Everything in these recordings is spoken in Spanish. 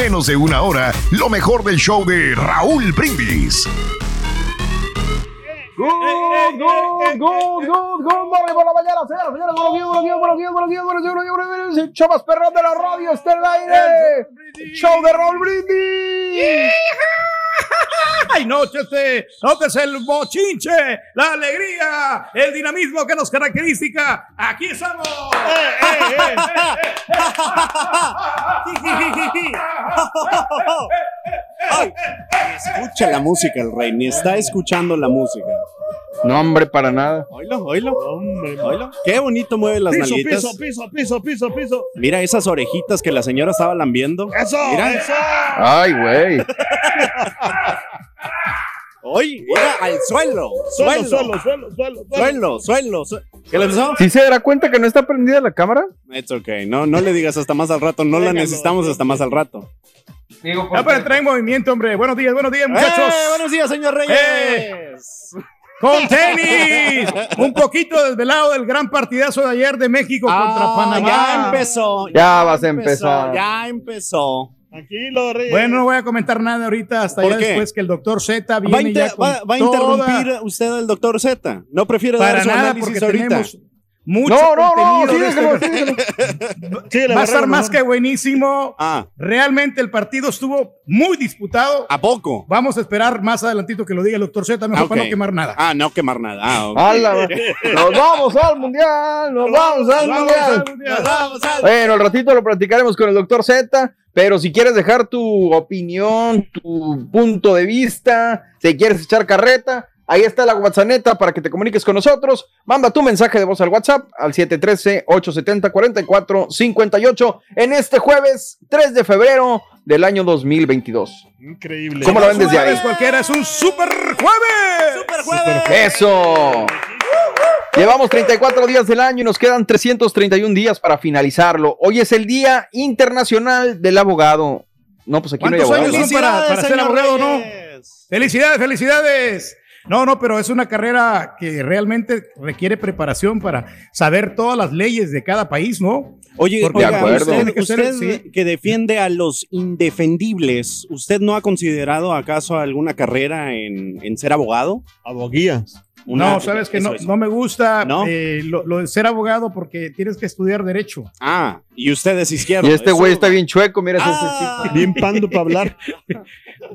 menos de una hora lo mejor del show de Raúl Brindis. Good, good, good, good, good morning por la mañana, señoras, señores, buenos días, buenos días, buenos días, buenos días, buenos días, buenos días, buenos días, el show más perrón de la radio está en el aire, show de Raúl Brindis. ¡Ay, nóchese! ¡Nótese el bochinche! ¡La alegría! ¡El dinamismo que nos caracteriza! ¡Aquí estamos! Escucha la música, el rey, ni está escuchando la música. No, hombre, para nada. Oílo, oílo. Oílo. Qué bonito mueve las Piso, nalguitas. piso, piso, piso, piso, piso. Mira esas orejitas que la señora estaba lambiendo. ¡Eso! Mira. ¡Eso! Ay, güey. Hoy, mira, al suelo. Suelo, Suelo, suelo, suelo, suelo. suelo, suelo. suelo. ¿Qué le pasó? ¿Sí se dará cuenta que no está prendida la cámara? It's okay. No, no le digas hasta más al rato. No la necesitamos hasta más al rato. Ya para entrar en movimiento, hombre. Buenos días, buenos días, muchachos. ¡Eh! Buenos días, señor Reyes. ¡Eh! Con tenis. Un poquito desvelado del gran partidazo de ayer de México contra Ah, Panamá. ya empezó. Ya vas a empezar. Ya empezó. Tranquilo, Reyes. Bueno, no voy a comentar nada ahorita hasta ¿Por ya qué? después que el doctor Z ¿Va a, viene inter- ya con va- va a toda- interrumpir usted al doctor Z? ¿No prefiere dar su nada, análisis porque ahorita? tenemos mucho No, no, no, síguelo, este- síguelo. Va a estar más que buenísimo. Ah, Realmente el partido estuvo muy disputado. ¿a poco? Vamos a esperar más adelantito que lo diga el doctor Z, mejor Ah, para no quemar nada. Ah, no quemar nada. Ah. ¡Nos vamos al mundial! ¡Nos vamos al Vamos mundial! al mundial. Vamos al- Bueno, al ratito lo platicaremos con el doctor Z, pero si quieres dejar tu opinión, tu punto de vista, si quieres echar carreta, ahí está la WhatsApp para que te comuniques con nosotros. Manda tu mensaje de voz al WhatsApp al 713-870-4458 en este jueves 3 de febrero del año 2022. Increíble. ¿Cómo la ven desde ahí? Cualquiera, es un super jueves. ¡Super jueves! ¡Eso! Llevamos 34 días del año y nos quedan 331 días para finalizarlo. Hoy es el Día Internacional del Abogado. No, pues aquí no hay ¿Cuántos abogado. años son para, para ser no? Felicidades, felicidades. No, no, pero es una carrera que realmente requiere preparación para saber todas las leyes de cada país, ¿no? Oye, Porque oiga, de acuerdo. usted, que ser- usted sí. que defiende a los indefendibles, ¿usted no ha considerado acaso alguna carrera en, en ser abogado? Aboguías. Una- no, sabes que eso, no, eso. no me gusta ¿No? eh, lo, lo de ser abogado porque tienes que estudiar derecho. Ah, y usted es izquierdo. Y este güey está bien chueco, mira ese Ah, Bien pando para hablar.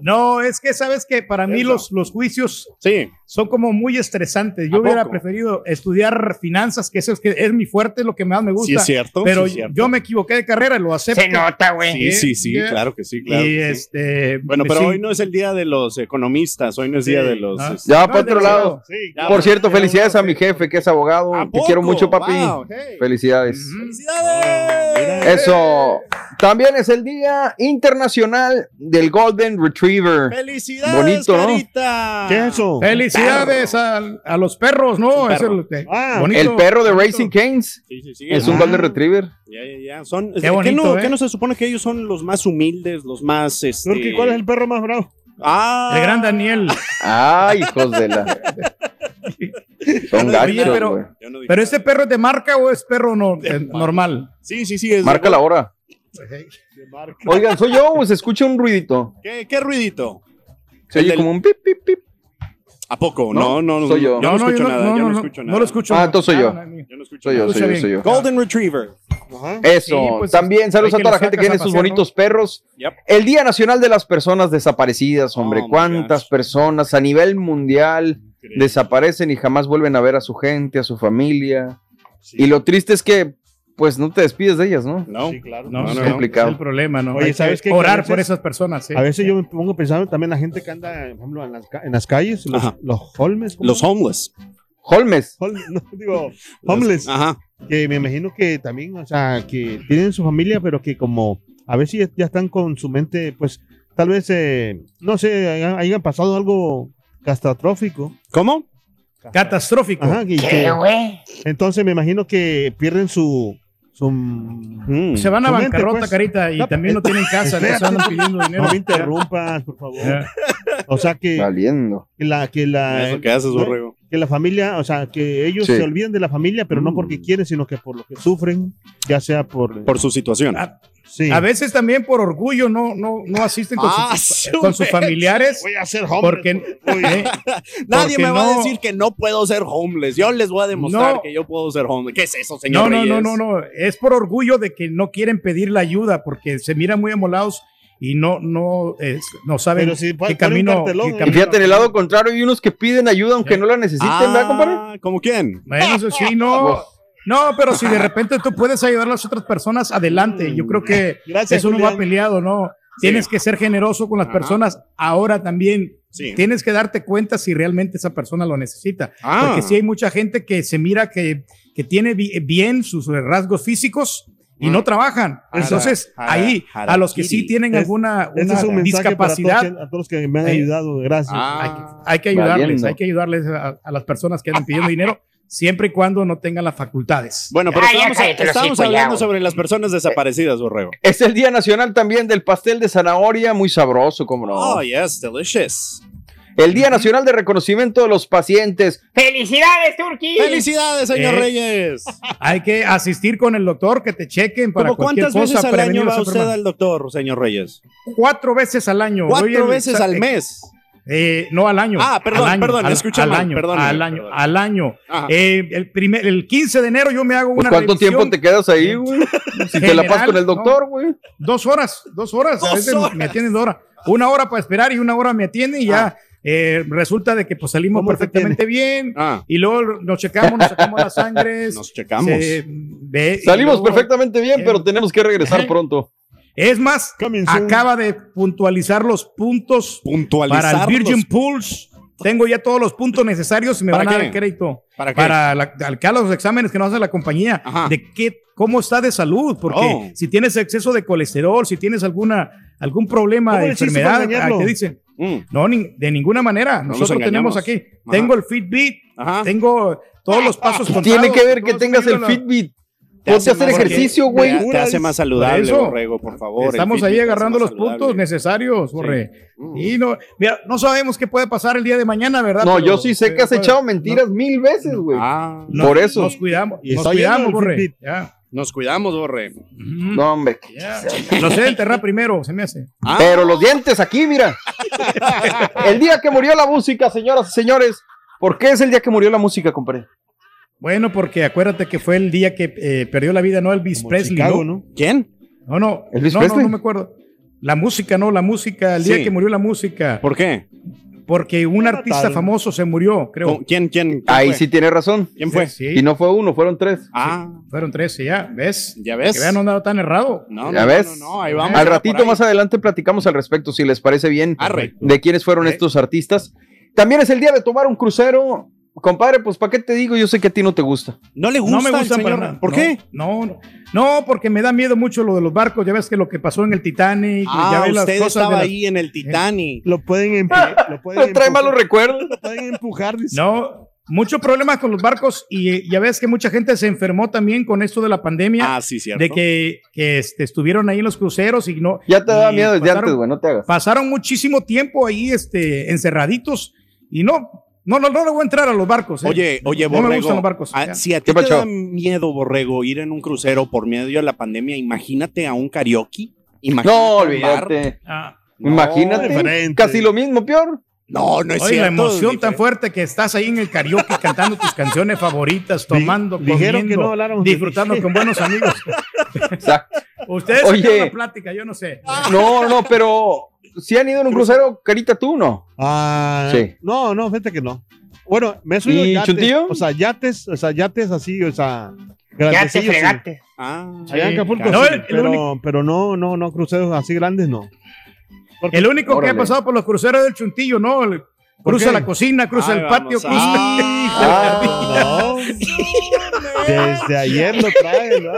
No, es que sabes que para mí los, los juicios Sí, son como muy estresantes. Yo ¿A hubiera poco? preferido estudiar finanzas, que eso es, que es mi fuerte, es lo que más me gusta. sí es cierto. pero sí es cierto. yo me equivoqué de carrera, lo acepto. nota, güey. Sí, sí, sí, Yeah. claro que sí, claro. y que sí. este. Bueno, pero sí. hoy no es el día de los economistas, hoy no es día de los... ah. este, Ya va No, para otro lado. Sí. Ya, Por cierto, felicidades a mi jefe que es abogado. ¿A Te quiero mucho, papi. Wow, hey. Felicidades. Ujú. ¡Felicidades! Eso. También es el Día Internacional del Golden Retriever. ¡Felicidades, Bonito, ¿no? ¿Qué es eso? Felicidades a, a los perros, ¿no? Es que- Ah, bonito, El perro de bonito. Racing Canes Sí, sí, sí. es un Ah, Golden Retriever. Ya, ya, ya. Son, Qué ¿qué bonito, no, ¿eh? qué no se supone que ellos son los más humildes, los más... Este... ¿cuál es el perro más bravo? Ah, El gran Daniel. Ay, hijos de la. Son gachos, pero- no ¿Pero este perro es de marca o es perro no, eh, normal? Sí, sí, sí. Es Marca la hora. De marca. Oigan, ¿soy yo o se escucha un ruidito? ¿Qué, qué ruidito? Se El oye del- como un pip, pip, pip. ¿A poco? No, No, no, no. soy yo. Yo no, escucho yo nada. no, yo no, no, escucho no nada. lo escucho. Ah, entonces soy yo. no mío. Yo no escucho Soy yo, nada. soy yo, soy yo. Golden Retriever. Ajá. Eso. Sí, pues, También saludos a toda la gente que tiene sus bonitos perros. Yep. El Día Nacional de las Personas Desaparecidas, hombre. Oh, ¿Cuántas personas a nivel mundial Increíble. desaparecen y jamás vuelven a ver a su gente, a su familia? Sí. Y lo triste es que, pues, no te despides de ellas, ¿no? No. Sí, claro. No, No, no, es no. complicado. el problema, ¿no? Oye, ¿sabes qué? Orar veces- por esas personas, sí. A veces yo me pongo pensando también la gente que anda, por ejemplo, en las, en las calles, los, los homeless. ¿cómo? Los homeless. Holmes. Hol- no, digo, homeless. Ajá. que me imagino que también, o sea, que tienen su familia, pero que como a ver si ya- ya están con su mente, pues tal vez, eh, no sé, hayan, hayan pasado algo catastrófico. ¿Cómo? Catastrófico. Ajá, y que- entonces me imagino que pierden su... su Mm. Se van a bancarrota, pues. carita, y No, también no tienen casa, les andan pidiendo dinero. No me interrumpas, por favor. Ya. O sea que, Valiendo. que la que la Eso que haces, ¿no? borrego. Que la familia, o sea, que ellos Sí. se olviden de la familia, pero no Mm. porque quieren, sino que por lo que sufren, ya sea por Por su situación. Ah, sí. A veces también por orgullo no, no, no asisten con, Ah, sus, su con sus familiares. voy a ser hombre. Porque, eh, Nadie porque me va a no- decir que no puedo ser homeless. Yo les voy a demostrar No. que yo puedo ser homeless. ¿Qué es eso, señor no, no, Reyes? no, no, no. Es por orgullo de que no quieren pedir la ayuda porque se miran muy amolados y no, no, es- no saben Pero si qué camino. cartelón, qué ¿eh? Y camino- fíjate, en el lado contrario hay unos que piden ayuda aunque no la necesiten, ¿verdad, compadre? Ah, ¿Cómo quién? Bueno, eso sí, no. No, pero si de repente tú puedes ayudar a las otras personas, adelante. Yo creo que Gracias, eso no va peleado, ¿no? Tienes que ser generoso con las Ajá. personas ahora también. Sí. Tienes que darte cuenta si realmente esa persona lo necesita. Ah. Porque sí hay mucha gente que se mira que, que tiene bi- bien sus rasgos físicos y no trabajan. Entonces, jara- ahí, a los que sí tienen Es- alguna una es un mensaje para todos, discapacidad, a todos los que me han Ahí. ayudado, gracias. Ah. hay que ayudarles, Valiendo. hay que ayudarles a, a las personas que andan pidiendo dinero, siempre y cuando no tengan las facultades. Bueno, pero ya estábamos, cállate ya, hablando güey. sobre las personas desaparecidas, borrego. Es el Día Nacional también del pastel de zanahoria, muy sabroso, como no. Oh, yes, delicious. El Día Nacional de Reconocimiento de los Pacientes. ¡Felicidades, Turquí! ¡Felicidades, señor Eh. Reyes! Hay que asistir con el doctor, que te chequen para ¿Cómo cualquier cuántas cosa. veces al año va usted al doctor, señor Reyes? Cuatro veces al año. Cuatro veces al mes. Eh, no al año. Ah, perdón, al año, perdón, al, escuché al mal, año, perdóneme, al año, al año. Eh, el, primer, el 15 de enero yo me hago Pues, una ¿Cuánto revisión. tiempo te quedas ahí, güey? Si te la pasas con el doctor, güey. Dos horas, dos horas. Dos a veces horas. me atienden dos horas. Una hora para esperar y una hora me atienden y ya eh, resulta de que pues salimos ¿Cómo te perfectamente bien. Ah, Y luego nos checamos, nos sacamos las sangres. nos checamos. se ve- y Salimos luego- perfectamente bien, eh, pero tenemos que regresar eh, pronto. Es más, acaba de puntualizar los puntos Puntualizar para el Virgin los- Pulse. Tengo ya todos los puntos necesarios y me ¿Para van a dar qué? el crédito. ¿Para qué? Para la, acá los exámenes que nos hace la compañía. Ajá. De qué, cómo está de salud. Porque Oh. si tienes exceso de colesterol, si tienes alguna, algún problema ¿Cómo de enfermedad, ¿qué dicen? Mm, No, ni- de ninguna manera. No nos Nosotros tenemos aquí. Ajá. Tengo el Fitbit, Ajá. tengo todos los pasos contados. Tiene que ver que tengas el Fitbit. Te Ponte hace a hacer más- ejercicio, Te, güey. te hace más saludable, Por eso. borrego, por favor. Estamos ahí agarrando los puntos necesarios, Borre. Mm. Y no, mira, no sabemos qué puede pasar el día de mañana, ¿verdad? No, Pero- yo sí sé que has pero- echado mentiras mil veces, güey. Ah, no- Por eso. Nos cuidamos, Y nos cuidamos, Borre. Ya. Nos cuidamos, borre. No, hombre. Lo sé enterrar primero, se me hace. Ah, Pero los dientes aquí, mira. El día que murió la música, señoras y señores. ¿Por qué es el día que murió la música, compadre? Bueno, porque acuérdate que fue el día que eh, perdió la vida, ¿no? Elvis Como Presley, Chicago, ¿no? ¿no? ¿Quién? No, no. ¿Elvis no, no, Presley? no me acuerdo. La música, no, la música, el día que murió la música. ¿Por qué? Porque un artista famoso se murió, creo. ¿Con- ¿Quién, quién? quién Ahí fue? sí tiene razón. ¿Quién fue? Sí, Y no fue uno, fueron tres. Ah, fueron 13 ya, ¿ves? ya ves. Que vean, no andaba tan errado. No, Ya no, ves. No, no, no, ahí vamos. Al ratito más adelante platicamos al respecto, si les parece bien, Arre. de quiénes fueron Eh. estos artistas. También es el día de tomar un crucero. Compadre, pues ¿para qué te digo? Yo sé que a ti no te gusta. No le gusta No me el para nada. ¿Por No, qué? No, no, no, porque me da miedo mucho lo de los barcos. Ya ves que lo que pasó en el Titanic. ya Ah, las usted de estaba las- ahí en el Titanic. Lo pueden, empu- lo pueden Trae empujar- malos recuerdos. lo pueden empujar. dice. No, mucho problema con los barcos y ya ves que mucha gente se enfermó también con esto de la pandemia. Ah, sí, cierto. de que, que, este, estuvieron ahí en los cruceros y no. Ya te da miedo desde pasaron- antes, güey, no te hagas. Pasaron muchísimo tiempo ahí este, encerraditos y no, no, no, no le voy a entrar a los barcos. ¿eh. Oye, oye, no Borrego. me gustan los barcos. ah, si a ti ¿Qué te pacho? da miedo, Borrego, ir en un crucero por medio de la pandemia, imagínate a un karaoke. Imagínate No, olvídate. Ah, No, Imagínate. diferente. Casi lo mismo, peor. No, no es Oye, la cierto. emoción tan fuerte que estás ahí en el karaoke cantando tus canciones favoritas, tomando, dijeron que comiendo, no disfrutando con buenos amigos. Exacto. Ustedes Oye. tienen una plática, yo no sé. No, no, pero si han ido en un crucero, carita tú, ¿no? Ah, Sí. No, no, fíjate que no. Bueno, me he subido ¿Y yates, Chuntillo? o sea, yates, o sea, yates así, o sea, Ya te grandecillos, sí. fregaste. Ah, Allá en Acapulco, No, sí, el- el pero, único- pero no, no, no, cruceros así grandes, no. Porque- El único que ha pasado por los cruceros del Chuntillo, ¿no? El- ¿Por Cruza qué? la cocina, cruza Ay, el patio, vamos, cruza. Ah, No. Desde ayer lo trae, ¿no?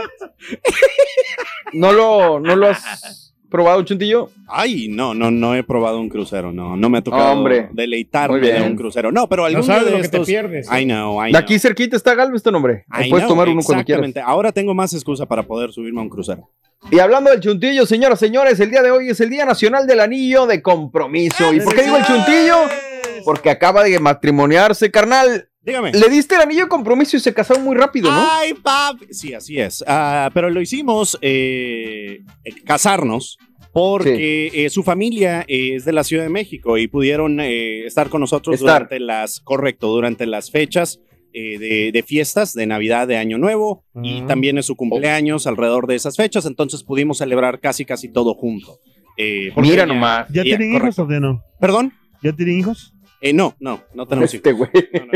¿No lo, no lo has probado, Chuntillo? Ay, no, no, no he probado un crucero, no, no me ha tocado Hombre. deleitarme de un crucero. No, pero algún No sabes día de lo que te estos- pierdes. I know, I De know. aquí cerquita está Galveston, hombre. I puedes know, tomar uno cuando quieras. exactamente. Ahora tengo más excusa para poder subirme a un crucero. Y hablando del chuntillo, señoras, señores, el día de hoy es el Día Nacional del Anillo de Compromiso. ¿Y por qué digo el chuntillo? Porque acaba de matrimoniarse, carnal. Dígame. Le diste el anillo de compromiso y se casaron muy rápido, ¿no? Ay, papi. Sí, así es. Ah, pero lo hicimos eh, casarnos porque eh, su familia eh, es de la Ciudad de México y pudieron eh, estar con nosotros Estar. durante las, correcto, durante las fechas eh, de, de fiestas de Navidad, de Año Nuevo y Ah. también es su cumpleaños alrededor de esas fechas, entonces pudimos celebrar casi casi todo junto. Eh, Mira ella- nomás. ¿Ya ella- tienen hijos correcto. o no? ¿Perdón? ¿Ya tienen hijos? Eh, no, no, no tenemos hijos. Este güey. No, no,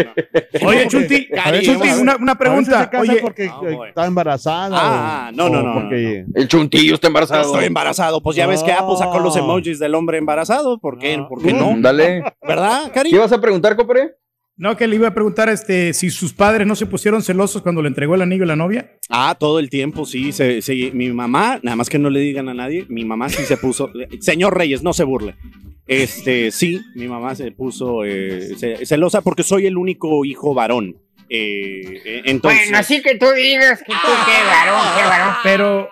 no. Oye, Chunti, Chunti, una, una pregunta. se casa Oye, porque Ah, está embarazada. Ah, o- no, no, no, Porque El chuntillo está embarazado. estoy embarazado, pues ya ves que Apple sacó los emojis del hombre embarazado, ¿por qué? No. ¿Por qué no? Dale. ¿Verdad, Cari? ¿Qué vas a preguntar, compadre? No, que le iba a preguntar este, si sus padres no se pusieron celosos cuando le entregó el anillo a la novia. Ah, todo el tiempo, sí, se- se- Mi mamá, nada más que no le digan a nadie, mi mamá sí se puso. Señor Reyes, no se burle. Este, sí, mi mamá se puso eh, ce- celosa porque soy el único hijo varón. Eh, eh, entonces, Bueno, así que tú digas que tú qué varón, qué varón. Pero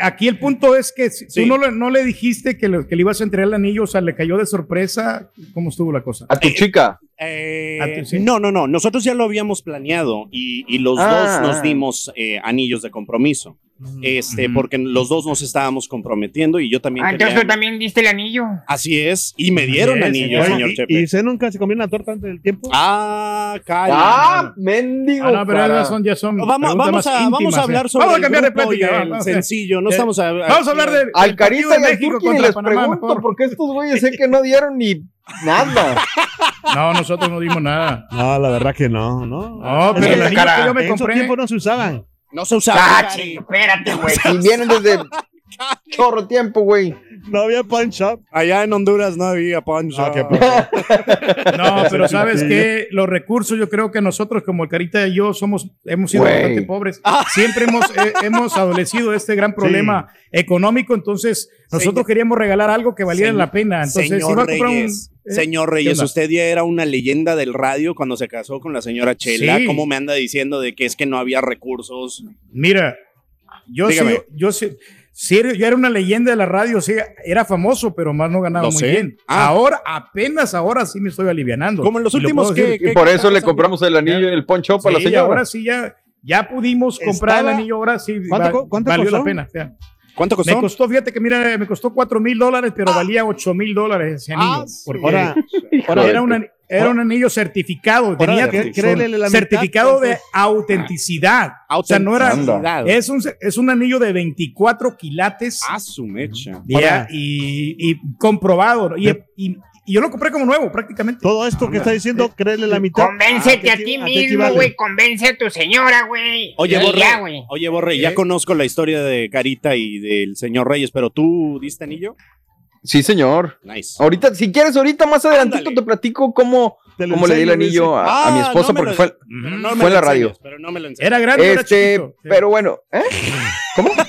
aquí el punto es que si Sí. tú no le, no le dijiste que le, que le ibas a entregar el anillo, o sea, le cayó de sorpresa. ¿Cómo estuvo la cosa? A tu chica. Eh, ¿A sí? No, no, no. Nosotros ya lo habíamos planeado y, y los Ah. dos nos dimos eh, anillos de compromiso. Este, Ujú. porque los dos nos estábamos comprometiendo y yo también. Ah, entonces tú también diste el anillo. Así es. Y me dieron Yes, anillos, señor. señor ¿Y, Chepe. y usted nunca se comió una torta antes del tiempo? Ah, Cari. ¡Ah! ¡Mendigo! Ah, no, pero cara. ya son, ya son Vamos, vamos, a, vamos íntimas, a hablar eh. sobre Vamos a el cambiar de plática. y el vamos, sencillo. No Eh, estamos a, Vamos a hablar del Al Carita y de al México contra les Panamá, pregunto mejor. porque estos güeyes sé que no dieron ni nada. No, nosotros no dimos nada. No, la verdad que no, ¿no? No, pero Es el que anillo que yo me en compré. tiempos no se usaban. No se usaba. Ah, espérate, güey. Y vienen desde chorro tiempo, güey. No había punch shop. Allá en Honduras no había poncho. Ah, qué No, pero sabes que los recursos, yo creo que nosotros, como el Carita y yo, somos, hemos sido bastante pobres. Siempre hemos, eh, hemos adolecido de este gran problema económico. Entonces, nosotros Señor- queríamos regalar algo que valiera Señor- la pena. Entonces, señor iba a comprar un. Reyes, eh, señor ¿qué Reyes, usted ya era una leyenda del radio cuando se casó con la señora Chela. Sí. ¿Cómo me anda diciendo de que es que no había recursos? Mira, yo sí, Dígame. yo sí, sí, yo era una leyenda de la radio, sí, era famoso, pero más no ganaba Lo muy sé. bien. Ah. Ahora, apenas ahora sí me estoy alivianando. Como en los últimos que- Y por eso le compramos el anillo en el poncho para la señora. ahora sí ya, ya pudimos comprar Estaba- el anillo, ahora sí ¿Cuánto cuánto valió costó? la pena. ya. ¿Cuánto costó? Me costó, fíjate que mira, me costó 4 mil dólares, pero valía 8 mil dólares ese anillo. Ah, porque Ahora, era, una- era un anillo certificado, tenía ahora, ¿qué- créele la mitad, certificado de autenticidad. O sea, no era, Autenticidad. es un, es un anillo de 24 quilates Ah, su mecha. ya, y, y comprobado. Y, y- y yo lo compré como nuevo prácticamente. todo esto que está diciendo, créele la mitad. Convéncete ¿A a ti a mismo, güey. Convence a tu señora, güey. Oye, Borre, ya, oye, Borre, ya ¿Qué? conozco la historia de Carita y del señor Reyes, pero tú diste anillo. Sí, señor. Nice. Ahorita, si quieres, ahorita más adelantito Ándale. te platico cómo, cómo le di el anillo a, a mi Ah, esposa no porque lo- fue, no me fue en la radio. Pero no me lo. Era grande, era Este, pero bueno, ¿eh? ¿Cómo?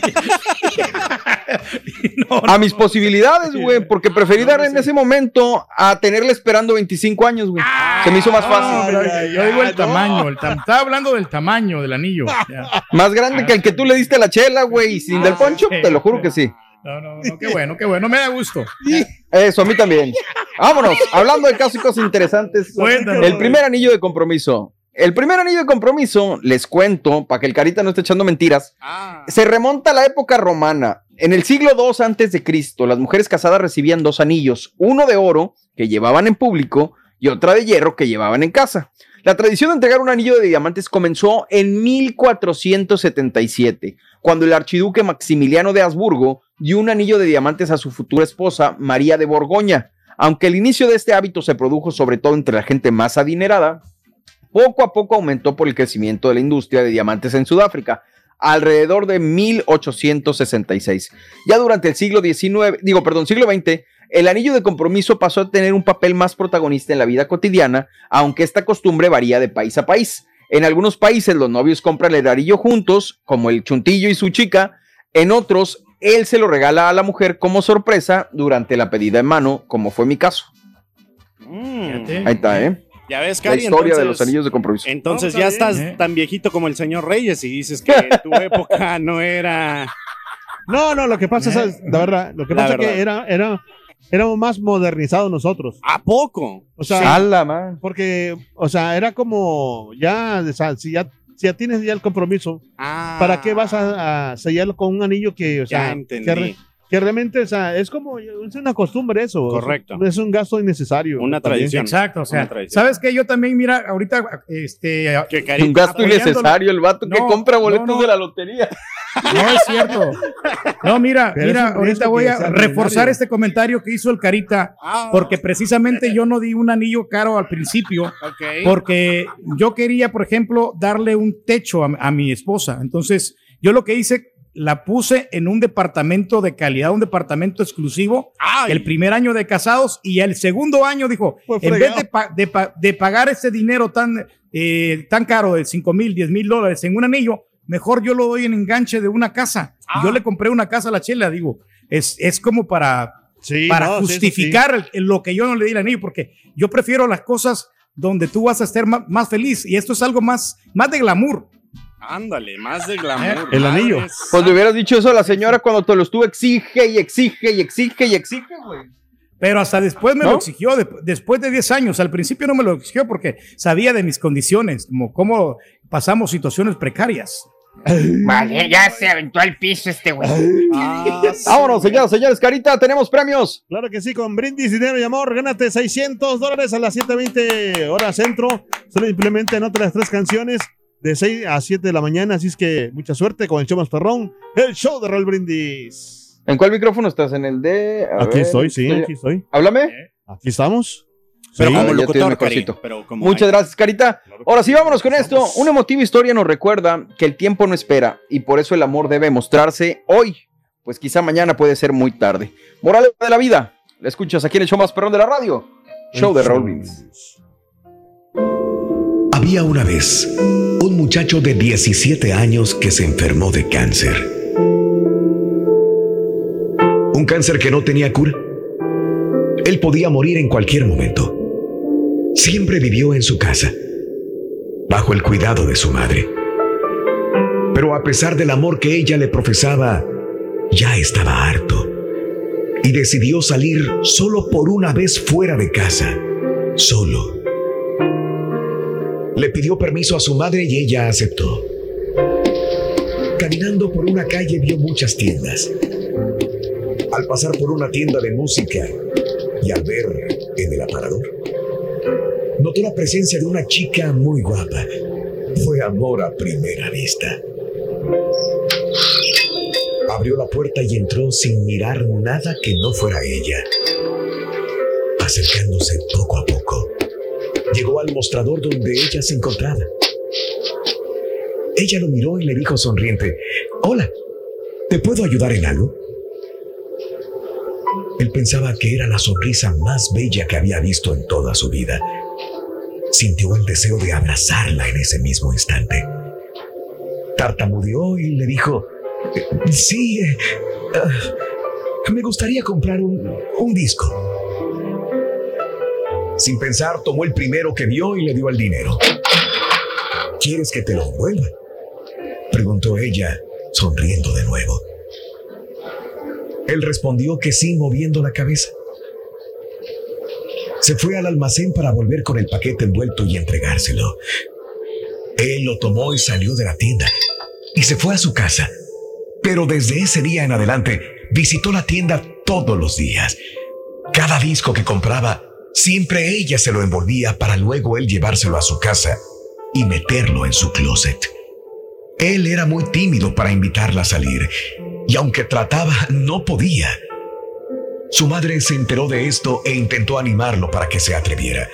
No, A mis posibilidades, güey, porque preferí No, dar en ese momento a tenerle esperando 25 años, güey. Se me hizo más no, fácil. yo digo el no. tamaño. el tam- estaba hablando del tamaño del anillo. ya. Más grande que el que tú le diste a la chela, güey, y sin del poncho, sí, te lo juro que sí. No, no, no, qué bueno, qué bueno, me da gusto. Eso, a mí también. Vámonos, hablando de casos y cosas interesantes. Cuéntanos. El primer anillo de compromiso. El primer anillo de compromiso, les cuento, para que el carita no esté echando mentiras, Ah, se remonta a la época romana. En el siglo II antes de Cristo, las mujeres casadas recibían dos anillos, uno de oro que llevaban en público y otra de hierro que llevaban en casa. La tradición de entregar un anillo de diamantes comenzó en 1477, cuando el archiduque Maximiliano de Habsburgo dio un anillo de diamantes a su futura esposa, María de Borgoña. Aunque el inicio de este hábito se produjo sobre todo entre la gente más adinerada, poco a poco aumentó por el crecimiento de la industria de diamantes en Sudáfrica, alrededor de 1866. Ya durante el siglo XIX, digo, perdón, siglo XX, el anillo de compromiso pasó a tener un papel más protagonista en la vida cotidiana, aunque esta costumbre varía de país a país. En algunos países los novios compran el anillo juntos, como el chuntillo y su chica. En otros, él se lo regala a la mujer como sorpresa durante la pedida en mano, como fue mi caso. Mm. Ahí está, ¿eh? ya ves, La Cari. historia de los anillos de compromiso. Entonces No, ya está estás ¿eh? tan viejito como el señor Reyes y dices que tu época no era. No, no, lo que pasa ¿Eh? es, la verdad, lo que La pasa es verdad. que era, era, éramos más modernizados nosotros. ¿A poco? O sea, ¡Hala, man! porque, o sea, era como, ya, o sea, si ya, si ya tienes ya el compromiso, Ah, ¿para qué vas a, a sellarlo con un anillo que, o Ya sea, entendí. que, re- que realmente, o sea, es como, es una costumbre eso. Correcto. Es un gasto innecesario. Una también. tradición. Exacto, o sea. ¿sabes qué? Yo también, mira, ahorita, este, Cari- Un gasto innecesario, el vato que No, compra boletos no, no. de la lotería. no es cierto. No, mira, Pero mira, ahorita voy a reforzar este comentario que hizo el Carita, Ah, porque precisamente yo no di un anillo caro al principio, ok. porque yo quería, por ejemplo, darle un techo a, a mi esposa. Entonces, yo lo que hice, la puse en un departamento de calidad, un departamento exclusivo, Ay, el primer año de casados y el segundo año dijo, en vez de, pa- de pa- de pagar ese dinero tan, eh, tan caro de 5 mil, 10 mil dólares en un anillo, mejor yo lo doy en enganche de una casa. Yo le compré una casa a la chela, digo, es, es como para, Sí, para no, sí, sí. justificar el- lo que yo no le di el anillo, porque yo prefiero las cosas donde tú vas a estar más, más feliz y esto es algo más, más de glamour. Ándale, más de glamour. El anillo. Madres. Pues le hubieras dicho eso a la señora cuando te lo estuvo exige y exige y exige y exige, güey. Pero hasta después me ¿No? lo exigió, de- después de 10 años. Al principio no me lo exigió porque sabía de mis condiciones, como cómo pasamos situaciones precarias. Vale, ya se aventó al piso este güey. Ah, sí. Vámonos, señoras, señores, Carita, tenemos premios. Claro que sí, con brindis, dinero y amor, gánate 600 dólares a las 7.20 horas centro. Solo simplemente anota las tres canciones de 6 a 7 de la mañana. Así es que mucha suerte con el show más perrón, el show de Roll Brindis. ¿En cuál micrófono estás? ¿En el de...? a Aquí ver, estoy, sí, estoy- aquí estoy. Háblame. Aquí estamos. Pero Sí. Como locutor, tienes Cari, mejorcito. pero como Muchas hay- gracias, Carita. Ahora sí, vámonos con esto. Una emotiva historia nos recuerda que el tiempo no espera y por eso el amor debe mostrarse hoy, pues quizá mañana puede ser muy tarde. Moral de la vida. La escuchas aquí en el show más perrón de la radio. Show de Raúl Brindis. Había una vez un muchacho de 17 años que se enfermó de cáncer. Un cáncer que no tenía cura. Él podía morir en cualquier momento. Siempre vivió en su casa, bajo el cuidado de su madre. Pero a pesar del amor que ella le profesaba, ya estaba harto y decidió salir solo por una vez fuera de casa, solo. Le pidió permiso a su madre y ella aceptó. Caminando por una calle vio muchas tiendas. Al pasar por una tienda de música y al ver en el aparador, notó la presencia de una chica muy guapa. Fue amor a primera vista. Abrió la puerta y entró sin mirar nada que no fuera ella, acercándose poco a poco llegó al mostrador donde ella se encontraba. Ella lo miró y le dijo sonriente, Hola, ¿te puedo ayudar en algo? Él pensaba que era la sonrisa más bella que había visto en toda su vida. Sintió el deseo de abrazarla en ese mismo instante. Tartamudeó y le dijo, "Eh, Sí, eh, ah, me gustaría comprar un, un disco. Sin pensar, tomó el primero que vio y le dio el dinero. ¿Quieres que te lo devuelva? Preguntó ella, sonriendo de nuevo. Él respondió que sí, moviendo la cabeza. Se fue al almacén para volver con el paquete envuelto y entregárselo. Él lo tomó y salió de la tienda y se fue a su casa. Pero desde ese día en adelante visitó la tienda todos los días. Cada disco que compraba, siempre ella se lo envolvía para luego él llevárselo a su casa y meterlo en su closet. Él era muy tímido para invitarla a salir y aunque trataba, no podía. Su madre se enteró de esto e intentó animarlo para que se atreviera.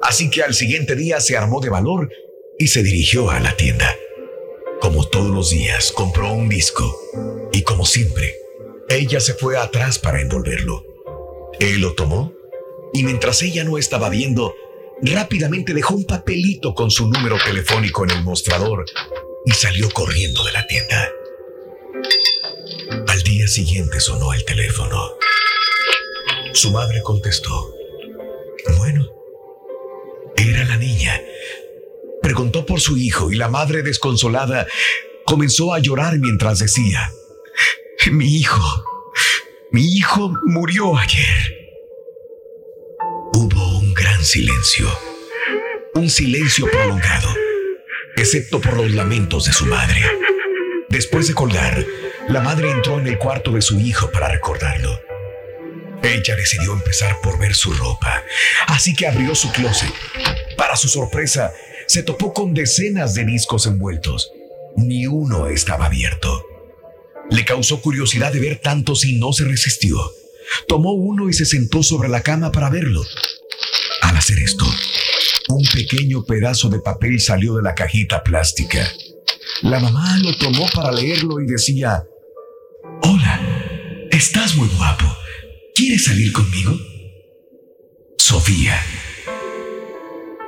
Así que al siguiente día se armó de valor y se dirigió a la tienda. Como todos los días, compró un disco y como siempre, ella se fue atrás para envolverlo. Él lo tomó y mientras ella no estaba viendo, rápidamente dejó un papelito con su número telefónico en el mostrador y salió corriendo de la tienda. Al día siguiente sonó el teléfono. Su madre contestó. Bueno, era la niña. Preguntó por su hijo y la madre desconsolada comenzó a llorar mientras decía, mi hijo, mi hijo murió ayer. Silencio, un silencio prolongado, excepto por los lamentos de su madre. Después de colgar, la madre entró en el cuarto de su hijo para recordarlo. Ella decidió empezar por ver su ropa, así que abrió su closet. Para su sorpresa, se topó con decenas de discos envueltos. Ni uno estaba abierto. Le causó curiosidad de ver tantos y no se resistió. Tomó uno y se sentó sobre la cama para verlo. Hacer esto, un pequeño pedazo de papel salió de la cajita plástica. La mamá lo tomó para leerlo y decía, Hola, estás muy guapo. ¿Quieres salir conmigo? Sofía.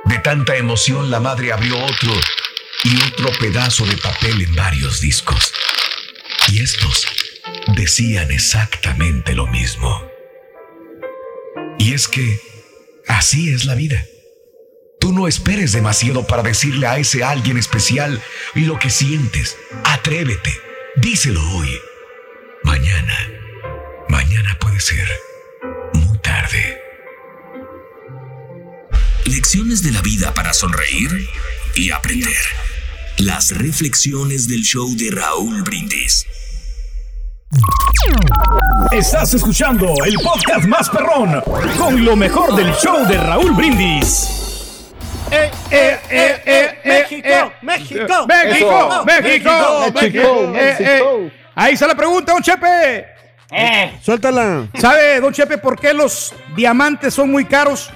De tanta emoción la madre abrió otro y otro pedazo de papel en varios discos. Y estos decían exactamente lo mismo. Y es que así es la vida. Tú no esperes demasiado para decirle a ese alguien especial lo que sientes. Atrévete, díselo hoy. Mañana, mañana puede ser muy tarde. Lecciones de la vida para sonreír y aprender. Las reflexiones del show de Raúl Brindis. Estás escuchando el podcast más perrón con lo mejor del show de Raúl Brindis. Eh, eh, eh, eh, México, eh, México. México. México, México, Eh, eh, México. Ahí está la pregunta, don Chepe. Eh, Suéltala. ¿Sabe, don Chepe, por qué los diamantes son muy caros?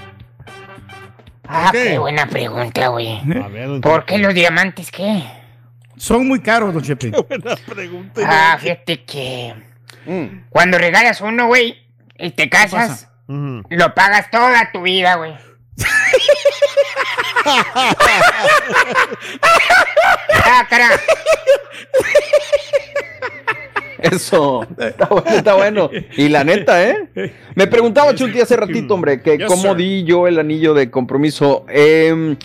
ah, ¿Qué? qué buena pregunta, güey. ¿Por qué los diamantes qué? Son muy caros, don Chepe. Buena pregunta. Ah, fíjate que Mm. cuando regalas uno, güey, y te casas, lo pagas toda tu vida, güey. ah, cara. Eso. Está bueno, está bueno. Y la neta, ¿eh? Me preguntaba Chunti hace ratito, hombre, que Yes, cómo sir. di yo el anillo de compromiso. Em,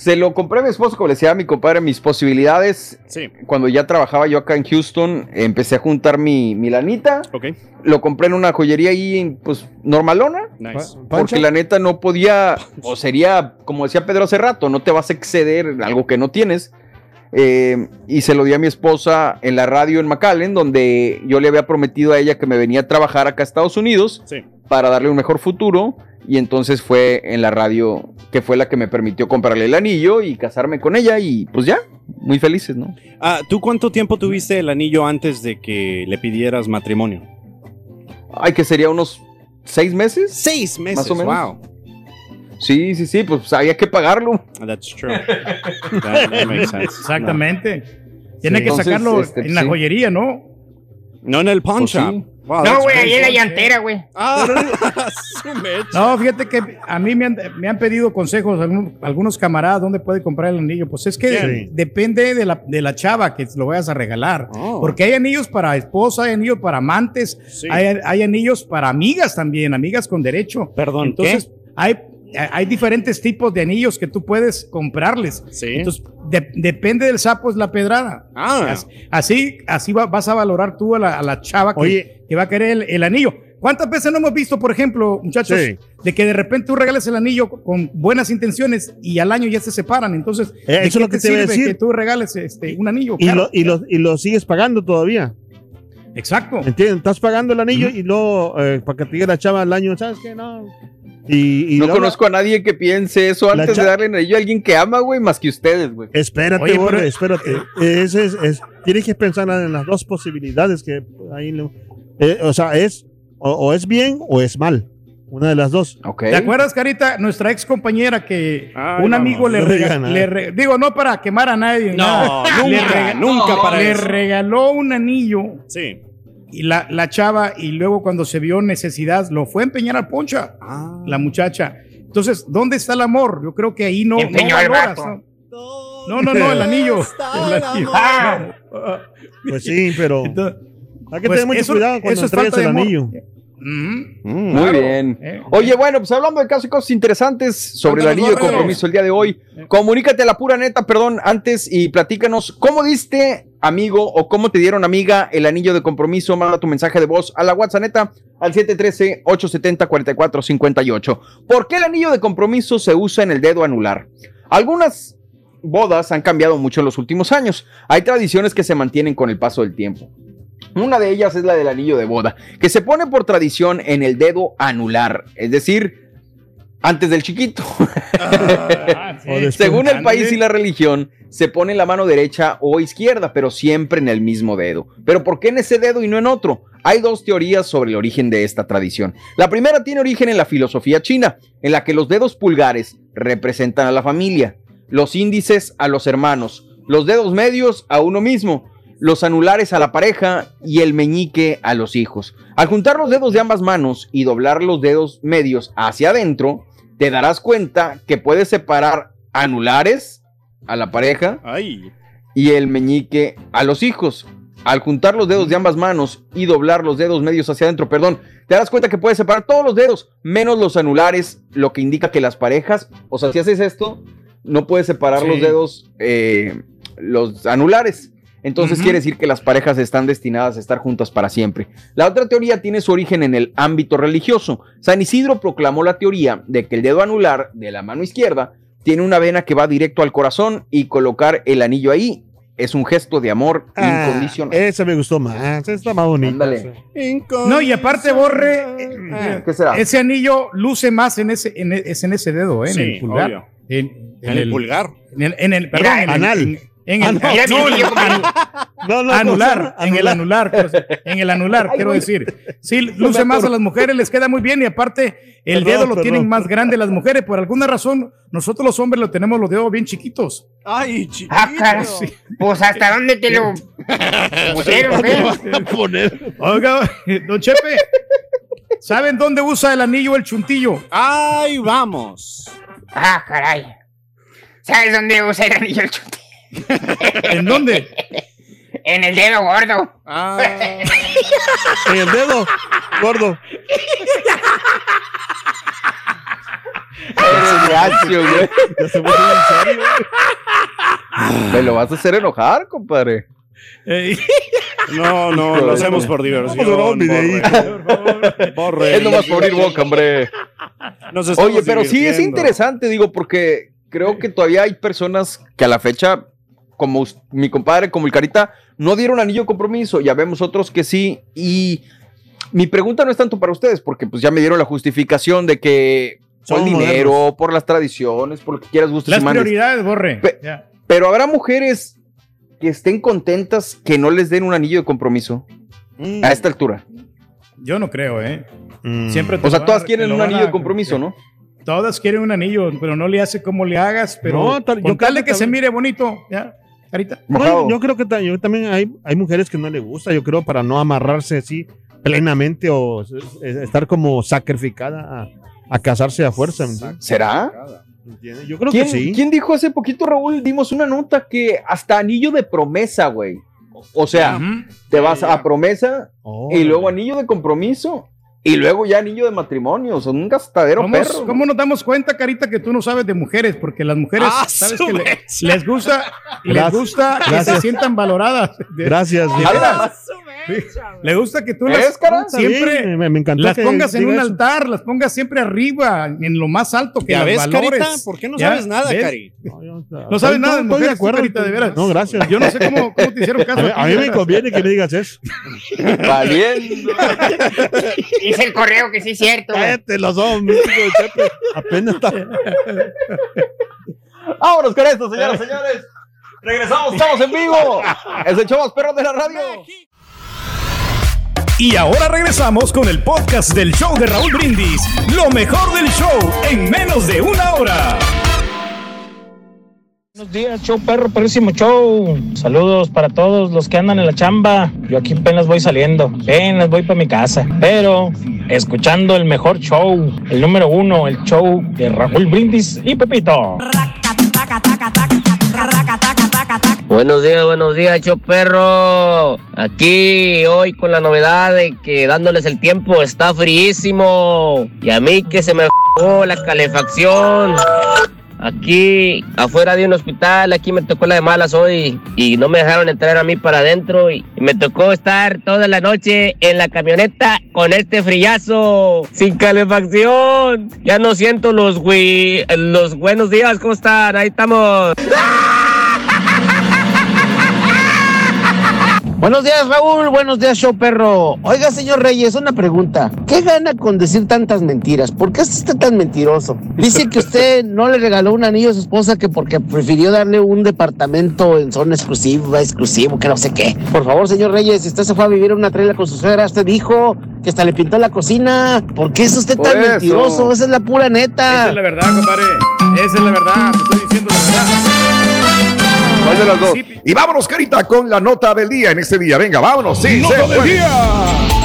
se lo compré a mi esposo, como le decía a mi compadre, mis posibilidades. Sí, Cuando ya trabajaba yo acá en Houston, empecé a juntar mi, mi lanita. ok. Lo compré en una joyería ahí, pues, normalona. Nice. Porque la neta no podía, o sería, como decía Pedro hace rato, no te vas a exceder en algo que no tienes. Eh, y se lo di a mi esposa en la radio en McAllen, donde yo le había prometido a ella que me venía a trabajar acá a Estados Unidos Sí. para darle un mejor futuro. Y entonces fue en la radio que fue la que me permitió comprarle el anillo y casarme con ella. Y pues ya, muy felices, ¿no? Ah, ¿Tú cuánto tiempo tuviste el anillo antes de que le pidieras matrimonio? Ay, que sería unos seis meses. Seis meses. Más o menos. Wow. Sí, sí, sí, pues había que pagarlo. That's true. That, that makes sense. Exactamente. Tiene Sí. que Entonces, sacarlo este, en la sí. joyería, ¿no? No, No en el pawn Pues sí. Wow, No, güey, ahí en la llantera, güey. Ah. No, fíjate que a mí me han, me han pedido consejos algunos camaradas dónde puede comprar el anillo. Pues es que Sí. depende de la, de la chava que lo vayas a regalar. Oh. Porque hay anillos para esposa, hay anillos para amantes, Sí. hay, hay anillos para amigas también, amigas con derecho. Perdón, Entonces, hay, hay diferentes tipos de anillos que tú puedes comprarles. Sí. Entonces, de- depende del sapo es la pedrada. Ah. As- Así, así va- vas a valorar tú a la, a la chava que, va a querer el, el anillo. ¿Cuántas veces no hemos visto, por ejemplo, muchachos, Sí. de que de repente tú regales el anillo con buenas intenciones y al año ya se separan? Entonces, Eh, ¿de eso es lo que te a sirve decir. que tú regales este, un anillo? Y lo, y, lo, y lo sigues pagando todavía. Exacto. ¿Entiendes? Estás pagando el anillo y luego eh, para que te diga la chava al año, ¿sabes qué? No. Y, y no conozco a nadie que piense eso antes de darle el anillo a alguien que ama, güey, más que ustedes, güey. Espérate, Oye, Borre, pero- espérate. Es, es, es- tienes que pensar en las dos posibilidades que ahí eh, o sea, es o, o es bien o es mal. Una de las dos. Ok. ¿Te acuerdas, Carita? Nuestra ex compañera que Ay, un amigo no, le, no rega- le re- digo, no para quemar a nadie. No, nada. Le nunca, nunca para le eso. regaló un anillo Sí. Y la, la chava y luego cuando se vio necesidad lo fue a empeñar al poncha, Ah. la muchacha. Entonces, ¿dónde está el amor? Yo creo que ahí no. Empeñó no al valoras, vato. ¿no? No, no, no, el anillo. El anillo. Ah. Pues sí, pero Entonces, hay que pues tener mucho eso- cuidado cuando eso es entregas falta el anillo. Ujú. Mm. Muy Claro. bien. Eh. Oye, bueno, pues hablando de casos y cosas interesantes sobre el anillo de compromiso el día de hoy, comunícate a la pura neta, perdón, antes y platícanos cómo diste, amigo, o cómo te dieron, amiga, el anillo de compromiso. Manda tu mensaje de voz a la WhatsApp neta al 713-870-4458. ¿Por qué el anillo de compromiso se usa en el dedo anular? Algunas bodas han cambiado mucho en los últimos años. Hay tradiciones que se mantienen con el paso del tiempo. Una de ellas es la del anillo de boda, que se pone por tradición en el dedo anular, es decir, antes del chiquito. Ah, sí. Según el país y la religión, se pone la mano derecha o izquierda, pero siempre en el mismo dedo. Pero ¿por qué en ese dedo y no en otro? Hay dos teorías sobre el origen de esta tradición. La primera tiene origen en la filosofía china, en la que los dedos pulgares representan a la familia, los índices a los hermanos, los dedos medios a uno mismo, los anulares a la pareja y el meñique a los hijos. Al juntar los dedos de ambas manos y doblar los dedos medios hacia adentro, te darás cuenta que puedes separar anulares a la pareja Ay. y el meñique a los hijos. Al juntar los dedos de ambas manos y doblar los dedos medios hacia adentro, perdón, te darás cuenta que puedes separar todos los dedos, menos los anulares, lo que indica que las parejas, o sea, si haces esto, no puedes separar Sí. los dedos, eh, los anulares. Entonces quiere decir que las parejas están destinadas a estar juntas para siempre. La otra teoría tiene su origen en el ámbito religioso. San Isidro proclamó la teoría de que el dedo anular de la mano izquierda tiene una vena que va directo al corazón y colocar el anillo ahí es un gesto de amor Ah, incondicional. ese me gustó más. Está más bonito. Ándale. No, y aparte, Borre, eh, ¿Qué será? ese anillo luce más en ese, en, e- es en ese dedo, ¿eh? en el pulgar. obvio. En, En el pulgar. En el, en el- perdón, Mira, en el- anal. En- el, Ah, no, No, no, anular, en el anular, pues, en el anular, Ay, quiero decir. Sí, luce más a las mujeres, les queda muy bien y aparte el dedo lo tienen más grande las mujeres. Por alguna razón, nosotros los hombres lo tenemos los dedos bien chiquitos. Ay, chiquito. Ah, caray. Pues hasta dónde te lo pusieron, ¿eh? a poner. Oiga, don Chepe, ¿saben dónde usa el anillo el chuntillo? Ay, vamos. Ah, caray. ¿Sabes dónde usa el anillo el chute? ¿En dónde? En el dedo gordo. Ah, En el dedo, gordo. Eres gacho, güey. Ya se puso en serio. Me lo vas a hacer enojar, compadre. Eh, no, no, lo hacemos por diversión. Videíto. Borre. Borre. Es nomás por abrir boca, hombre. Oye, pero sí es interesante, digo, porque creo que todavía hay personas que a la fecha, como mi compadre, como el Carita, no dieron anillo de compromiso. Ya vemos otros que sí. Y mi pregunta no es tanto para ustedes, porque pues ya me dieron la justificación de que por el Somos dinero, modernos. por las tradiciones, por lo que quieras, gustes las prioridades, Borre. Pe-. Pero habrá mujeres que estén contentas que no les den un anillo de compromiso Mm. a esta altura. Yo no creo, ¿eh? Mm. Siempre O sea, todas quieren un anillo a- de compromiso, ¿no? Todas quieren un anillo, pero no le hace como le hagas, pero No, tal- yo con creo tal de que que se mire bonito, ya, carita. Yo creo que yo también hay, hay mujeres que no le gusta, yo creo, para no amarrarse así plenamente o estar como sacrificada a, a casarse a fuerza. ¿me entiendes? ¿Será? ¿Entiendes? Yo creo ¿Quién, que sí. quién dijo hace poquito, Raúl? Dimos una nota que hasta anillo de promesa, güey. O sea, te vas a promesa Oh, y luego anillo de compromiso y luego ya anillo de matrimonio. Son un gastadero ¿Cómo, perro. cómo nos damos cuenta, Carita, que tú no sabes de mujeres? Porque las mujeres, Ah, sabes que le- les gusta, les Gracias. gusta que se Gracias. sientan valoradas. Gracias. de Le gusta que tú ¿Ves, las siempre me, me encantó las que pongas en un eso. altar, las pongas siempre arriba, en lo más alto que ¿Ya las ves, valores. Carita? ¿Por qué no ¿Ya? sabes nada, ¿Ves? Cari? No, yo- No sabes nada de estoy mujeres, tú, acuerdo. Carita, de veras. No, gracias. Yo no sé cómo, cómo te hicieron caso. A mí, a mí me conviene que me digas eso. Valiendo. Dice el correo que sí es cierto. Cállate los de Chepe. Apenas está. Vámonos con esto, señoras y señores. Regresamos, estamos en vivo. Es el show más perro de la radio. Y ahora regresamos con el podcast del show de Raúl Brindis. Lo mejor del show en menos de una hora. Buenos días, show perro, perrísimo show. Saludos para todos los que andan en la chamba. Yo aquí apenas voy saliendo, apenas voy para mi casa. Pero escuchando el mejor show, el número uno, el show de Raúl Brindis y Pepito. Buenos días, buenos días, show perro. Aquí hoy con la novedad de que dándoles el tiempo está fríísimo. Y a mí que se me f la calefacción. Aquí afuera de un hospital, aquí me tocó la de malas hoy y no me dejaron entrar a mí para adentro y, me tocó estar toda la noche en la camioneta con este frillazo, sin calefacción. Ya no siento los, güey, los buenos días, ¿cómo están? Ahí estamos. Buenos días, Raúl. Buenos días, show perro. Oiga, señor Reyes, una pregunta. ¿Qué gana con decir tantas mentiras? ¿Por qué es usted tan mentiroso? Dice que usted no le regaló un anillo a su esposa que porque prefirió darle un departamento en zona exclusiva, exclusivo, que no sé qué. Por favor, señor Reyes, si usted se fue a vivir en una trailer con su suegra, usted dijo que hasta le pintó la cocina. ¿Por qué es usted Por tan eso. mentiroso? Esa es la pura neta. Esa es la verdad, compadre. Esa es la verdad. Te estoy diciendo la verdad. ¿Cuál de las dos? Y vámonos, Carita, con la nota del día en este día. Venga, vámonos. Sí, Nota del día.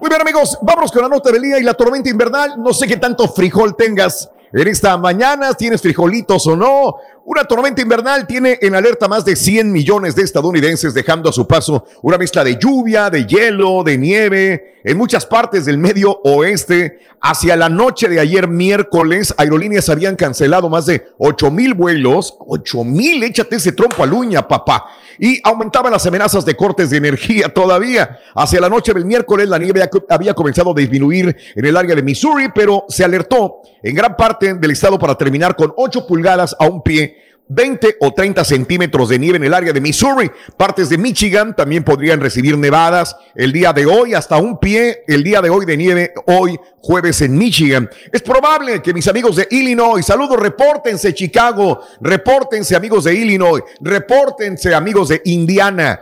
Muy bien, amigos, vámonos con la nota del día y la tormenta invernal. No sé qué tanto frijol tengas en esta mañana, tienes frijolitos o no. Una tormenta invernal tiene en alerta más de 100 millones de estadounidenses, dejando a su paso una mezcla de lluvia, de hielo, de nieve en muchas partes del medio oeste. Hacia la noche de ayer miércoles, aerolíneas habían cancelado más de 8 mil vuelos. 8 mil, échate ese trompo a luña, papá. Y aumentaban las amenazas de cortes de energía todavía. Hacia la noche del miércoles, la nieve había comenzado a disminuir en el área de Missouri, pero se alertó en gran parte del estado para terminar con 8 pulgadas a un pie 20 o 30 centímetros de nieve en el área de Missouri. Partes de Michigan también podrían recibir nevadas el día de hoy, hasta un pie el día de hoy de nieve, hoy jueves en Michigan. Es probable que mis amigos de Illinois, saludos, repórtense Chicago, repórtense amigos de Illinois, repórtense amigos de Indiana.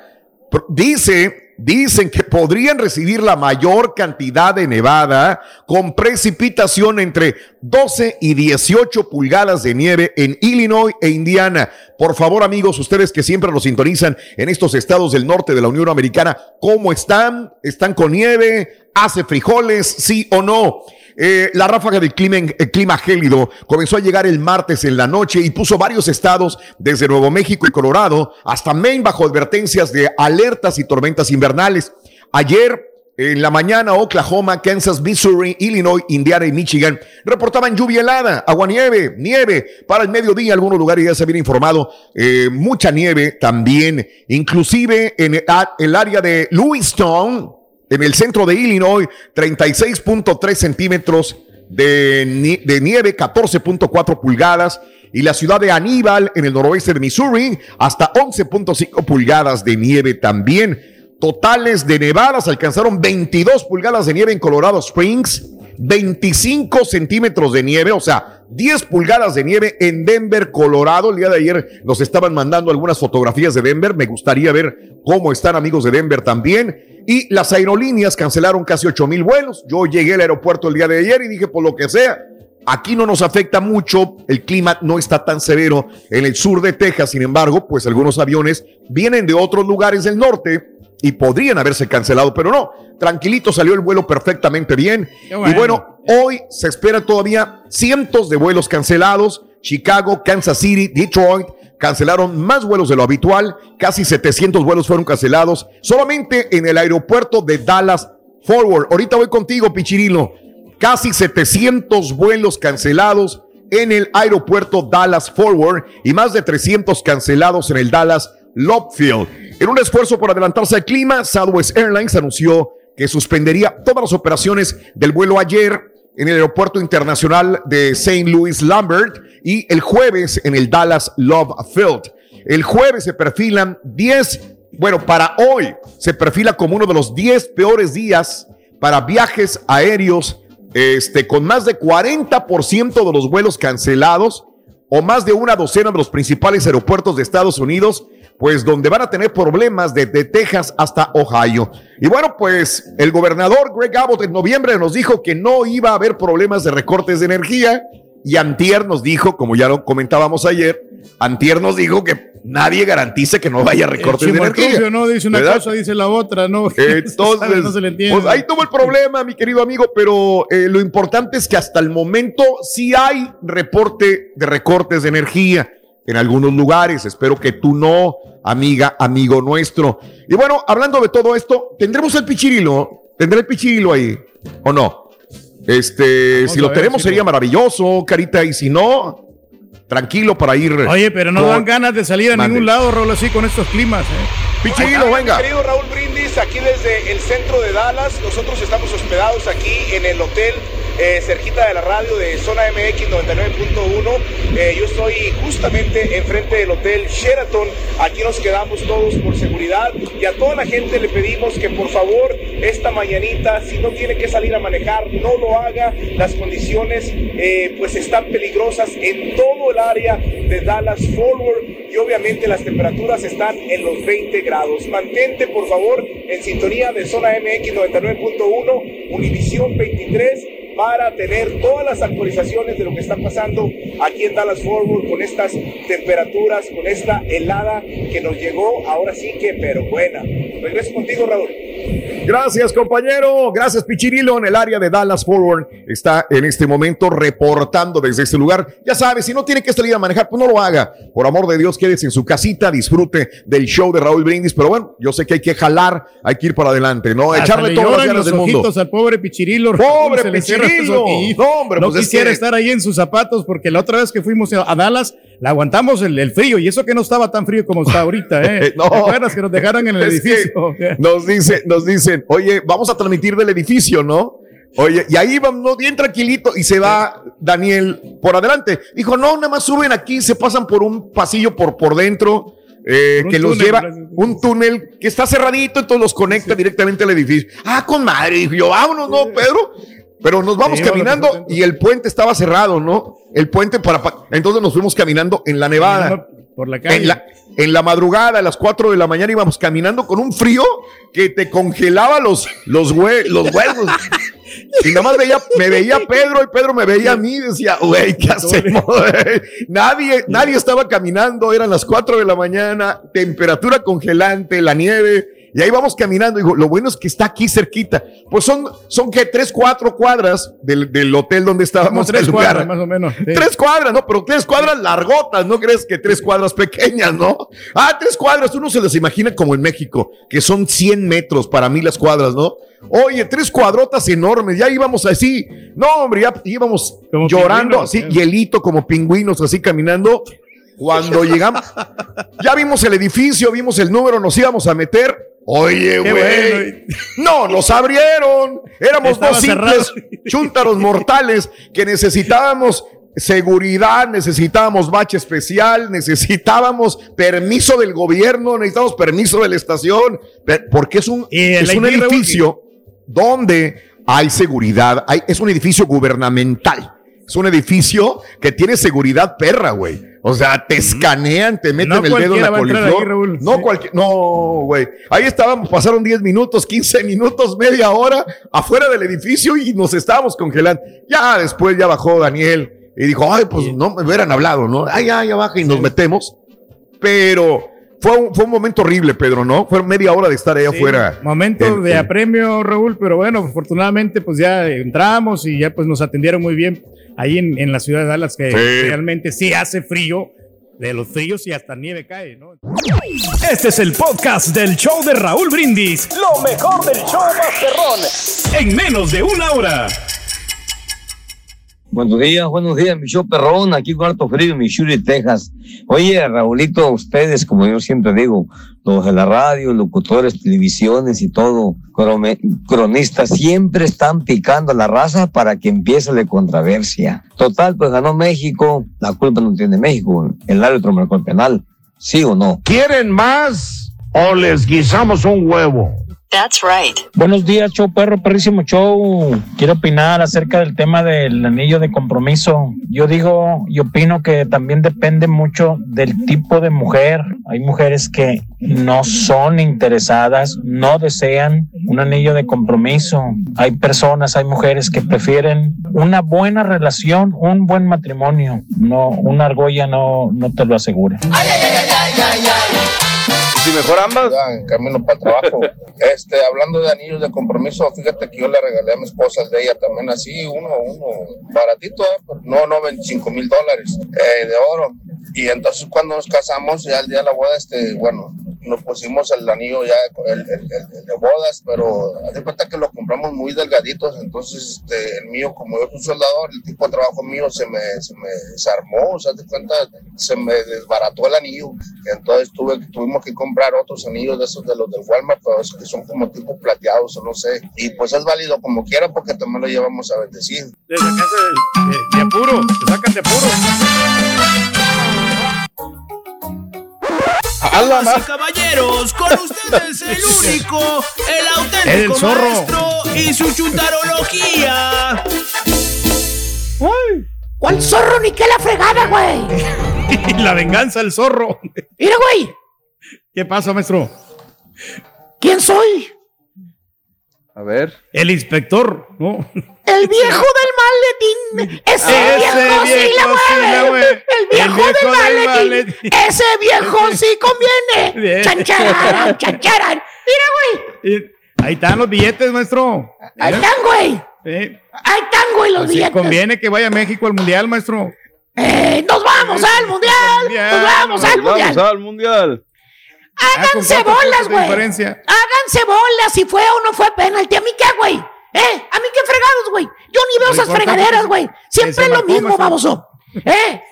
Dice Dicen que podrían recibir la mayor cantidad de nevada con precipitación entre 12 y 18 pulgadas de nieve en Illinois e Indiana. Por favor, amigos, ustedes que siempre nos sintonizan en estos estados del norte de la Unión Americana, ¿cómo están? ¿Están con nieve? ¿Hace frijoles? ¿Sí o no? Eh, la ráfaga del clima, eh, clima gélido comenzó a llegar el martes en la noche y puso varios estados, desde Nuevo México y Colorado hasta Maine, bajo advertencias de alertas y tormentas invernales. Ayer, en la mañana, Oklahoma, Kansas, Missouri, Illinois, Indiana y Michigan reportaban lluvia helada, aguanieve, nieve. Para el mediodía, algunos lugares ya se habían informado eh, mucha nieve también, inclusive en el, el área de Lewiston, en el centro de Illinois, 36.3 centímetros de, ni- de nieve, 14.4 pulgadas. Y la ciudad de Aníbal, en el noroeste de Missouri, hasta 11.5 pulgadas de nieve también. Totales de nevadas alcanzaron 22 pulgadas de nieve en Colorado Springs, 25 centímetros de nieve, o sea, 10 pulgadas de nieve en Denver, Colorado. El día de ayer nos estaban mandando algunas fotografías de Denver. Me gustaría ver cómo están amigos de Denver también. Y las aerolíneas cancelaron casi 8 mil vuelos. Yo llegué al aeropuerto el día de ayer y dije, por lo que sea, Aquí no nos afecta mucho, el clima no está tan severo en el sur de Texas, sin embargo, pues algunos aviones vienen de otros lugares del norte y podrían haberse cancelado, pero no, tranquilito salió el vuelo perfectamente bien. Bueno. Y bueno, hoy se esperan todavía cientos de vuelos cancelados, Chicago, Kansas City, Detroit. Cancelaron más vuelos de lo habitual, casi 700 vuelos fueron cancelados solamente en el aeropuerto de Dallas Forward. Ahorita voy contigo, Pichirilo casi 700 vuelos cancelados en el aeropuerto Dallas Forward y más de 300 cancelados en el Dallas Love Field. En un esfuerzo por adelantarse al clima, Southwest Airlines anunció que suspendería todas las operaciones del vuelo ayer en el aeropuerto internacional de St. Louis Lambert y el jueves en el Dallas Love Field. El jueves se perfilan 10, bueno, para hoy se perfila como uno de los 10 peores días para viajes aéreos este, con más de 40% de los vuelos cancelados o más de una docena de los principales aeropuertos de Estados Unidos pues donde van a tener problemas desde Texas hasta Ohio. Y bueno, pues el gobernador Greg Abbott en noviembre nos dijo que no iba a haber problemas de recortes de energía y Antier nos dijo, como ya lo comentábamos ayer, Antier nos dijo que nadie garantice que no vaya recortes de energía. No dice una ¿verdad? cosa, dice la otra, ¿no? Entonces, no se le entiende. pues ahí tuvo el problema, mi querido amigo, pero eh, lo importante es que hasta el momento sí hay reporte de recortes de energía en algunos lugares. Espero que tú no, amiga, amigo nuestro. Y bueno, hablando de todo esto, ¿tendremos el pichirilo? ¿Tendrá el pichirilo ahí o no? Este, Vamos si lo ver tenemos sería lo- maravilloso, Carita, y si no, tranquilo para ir. Oye, pero no con- dan ganas de salir a Mande. ningún lado, Rolo, así con estos climas. ¿eh? Pichirilo, Hola, venga. Mi querido Raúl Brindis, aquí desde el centro de Dallas. Nosotros estamos hospedados aquí en el hotel eh, cerquita de la radio de Zona MX 99.1. Eh, yo estoy justamente enfrente del hotel Sheraton. Aquí nos quedamos todos por seguridad. Y a toda la gente le pedimos que por favor esta mañanita, si no tiene que salir a manejar, no lo haga. Las condiciones eh, pues están peligrosas en todo el área de Dallas Forward y obviamente las temperaturas están en los 20 grados. Mantente por favor en sintonía de Zona MX 99.1, Univisión 23 para tener todas las actualizaciones de lo que está pasando aquí en Dallas Forward con estas temperaturas, con esta helada que nos llegó, ahora sí que, pero buena. Regreso contigo, Raúl. Gracias, compañero. Gracias, Pichirilo. En el área de Dallas Forward está en este momento reportando desde este lugar. Ya sabes, si no tiene que salir a manejar, pues no lo haga. Por amor de Dios, quédese en su casita, disfrute del show de Raúl Brindis. Pero bueno, yo sé que hay que jalar, hay que ir para adelante, ¿no? Hasta Echarle le todas las ganas del mundo. al pobre Pichirilo. Pobre Pichirilo. No, hombre, No pues es quisiera que- estar ahí en sus zapatos porque la otra vez que fuimos a Dallas, la aguantamos el, el frío y eso que no estaba tan frío como está ahorita, ¿eh? No. ¿Te acuerdas que nos dejaron en el edificio? Nos, dice, nos dicen, oye, vamos a transmitir del edificio, ¿no? Oye, y ahí vamos bien tranquilito y se va Daniel por adelante. Dijo, no, nada más suben aquí, se pasan por un pasillo por, por dentro. eh, que los túnel, lleva un túnel que está cerradito, entonces los conecta directamente al edificio. Ah, con madre, dijo yo, vámonos, ¿no, Pedro? Pero nos vamos caminando y el puente estaba cerrado, ¿no? El puente para... pa- Entonces nos fuimos caminando en la nevada. Por la calle. En la, en la madrugada, a las 4 de la mañana, íbamos caminando con un frío que te congelaba los, los, hue- los huesos. Y nada más veía, me veía Pedro y Pedro me veía a mí y decía, güey, ¿qué hacemos? güey?" nadie, nadie estaba caminando, eran las 4 de la mañana, temperatura congelante, la nieve. Y ahí vamos caminando. Digo, lo bueno es que está aquí cerquita. Pues son, son que tres, cuatro cuadras del, del hotel donde Como estábamos. tres el lugar. cuadras, más o menos. sí. Tres cuadras, ¿no? Pero tres cuadras largotas, ¿no crees que tres cuadras pequeñas, no? Ah, tres cuadras, uno se las imagina como en México, que son 100 metros para mí las cuadras, ¿no? Oye, tres cuadrotas enormes, ya íbamos así, no, hombre, ya íbamos Como llorando, así, hielito como pingüinos, así caminando. Cuando llegamos, ya vimos el edificio, vimos el número, nos íbamos a meter. Oye, güey. No, nos abrieron. Éramos Estaba dos simples cerrado. chúntaros mortales que necesitábamos seguridad, necesitábamos bache especial, necesitábamos permiso del gobierno, necesitábamos permiso de la estación, porque es un, es un edificio donde hay seguridad, hay, es un edificio gubernamental. Es un edificio que tiene seguridad perra, güey. O sea, te escanean, te meten No el dedo en la coliflor. No Sí. cualquier, no, güey. Ahí estábamos, pasaron 10 minutos, 15 minutos, media hora afuera del edificio y nos estábamos congelando. Ya después ya bajó Daniel y dijo, ay, pues no me hubieran hablado, ¿no? Ay, ya, ya baja y nos metemos. Pero fue un, fue un momento horrible, Pedro, ¿no? Fue media hora de estar ahí Sí, afuera. Momento El- de el- apremio, Raúl, pero bueno, afortunadamente pues ya entramos y ya pues nos atendieron muy bien ahí en, en la ciudad de Dallas, que Sí. realmente sí hace frío, de los fríos y hasta nieve cae, ¿no? Este es el podcast del show de Raúl Brindis. Lo mejor del show Masterrón. En menos de una hora. Buenos días, buenos días, mi show perrón, aquí con harto frío en Missouri, Texas. Oye, Raulito, ustedes, como yo siempre digo, los de la radio, locutores, televisiones y todo, cronistas, siempre están picando a la raza para que empiece la controversia. Total, pues ganó México, la culpa no tiene México, el árbitro marcó el penal, ¿sí o no? ¿Quieren más o les guisamos un huevo? That's right. Buenos días, show perro, perrísimo show. Quiero opinar acerca del tema del anillo de compromiso. Yo digo y opino que también depende mucho del tipo de mujer. Hay mujeres que no son interesadas, no desean un anillo de compromiso. Hay personas, hay mujeres que prefieren una buena relación, un buen matrimonio. No, una argolla no, no te lo asegura. Si mejor ambas. en camino para el trabajo. Este, hablando de anillos de compromiso, fíjate que yo le regalé a mi esposa el de ella también así, uno, uno, baratito, ¿eh? No, no, 25 mil dólares eh, de oro. Y entonces cuando nos casamos, ya el día de la boda, este, bueno, nos pusimos el anillo ya, el, el- el- el de bodas, pero haz de cuenta que lo compramos muy delgaditos, entonces este, el mío, como yo soy soldador, el tipo de trabajo mío se me, se me desarmó, o sea, haz de cuenta, se me desbarató el anillo, entonces tuve, tuvimos que comprar otros anillos de esos de los del Walmart, pero esos que son como tipo plateados o no sé, y pues es válido como quiera porque también lo llevamos a bendecir. De sacarse de, de- de apuro, te sacan de apuro. Damas y caballeros, con ustedes el único, el auténtico El zorro. maestro y su chuntarología. ¿Cuál zorro ni qué la fregada, güey? la venganza del zorro. Mira, güey. ¿Qué pasa, maestro? ¿Quién soy? A ver. El inspector, ¿no? El viejo del maletín. Ese, Ese viejo, sí viejo la sí la mueve. mueve. El viejo, El viejo del del maletín. maletín. Ese viejo sí conviene. Bien. Chancharan, chancharan. Mira, güey. Ahí están los billetes, maestro. Ahí están, güey. Sí. Ahí están, güey, los Así billetes. conviene que vaya a México al mundial, maestro. Eh, nos vamos al mundial. Nos vamos al mundial. Vamos al mundial. Háganse Ah, ¿con cuántos bolas, güey. Háganse bolas si fue o no fue penalti. ¿A mí qué, güey? ¿Eh? ¿A mí qué fregados, güey? Yo ni veo esas importante fregaderas, güey. Siempre es lo mismo, baboso. ¿Eh?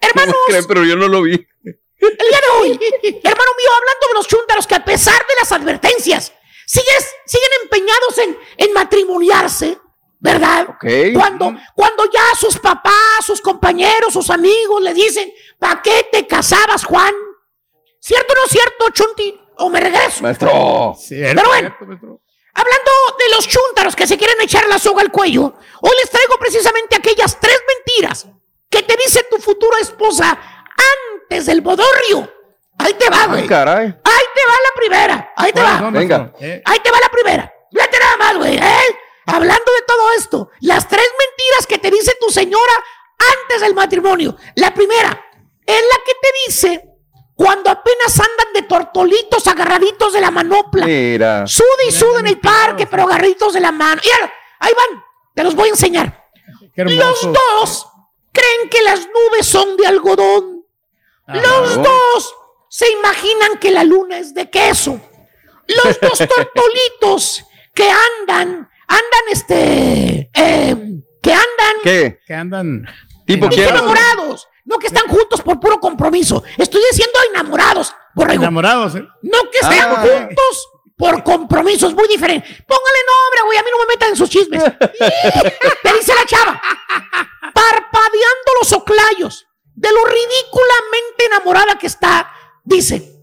Hermanos, ¿Cómo creen? Pero yo no lo vi. el día de hoy, hermano mío, hablando de los chúntaros que a pesar de las advertencias, sigues, siguen empeñados en, en matrimoniarse, ¿verdad? Ok. Cuando, cuando ya sus papás, sus compañeros, sus amigos le dicen, ¿para qué te casabas, Juan? ¿Cierto o no cierto, Chunti? ¿O me regreso? Maestro. Pero bueno, hablando de los chúntaros que se quieren echar la soga al cuello, hoy les traigo precisamente aquellas tres mentiras que te dice tu futura esposa antes del bodorrio. Ahí te va, güey. Ah, caray. Ahí te va la primera. Ahí te va. Venga. Ahí te va la primera. Fíjate nada más, güey. ¿eh? Hablando de todo esto, las tres mentiras que te dice tu señora antes del matrimonio. La primera es la que te dice cuando apenas andan de tortolitos agarraditos de la manopla. Mira. Suda y suda en el parque, pero agarraditos de la mano. Mira, ahí van. Te los voy a enseñar. Los dos creen que las nubes son de algodón. Los Ajá. dos se imaginan que la luna es de queso. Los dos tortolitos que andan, andan este, eh, que andan ¿Qué? Que andan. ¿Tipo enamorados. No que están juntos por puro compromiso. Estoy diciendo enamorados. borrego. Enamorados, ¿eh? No que estén Ah. juntos por compromiso. Es muy diferente. Póngale nombre, güey. A mí no me metan en sus chismes. Te dice la chava. Parpadeando los oclayos. De lo ridículamente enamorada que está. Dice.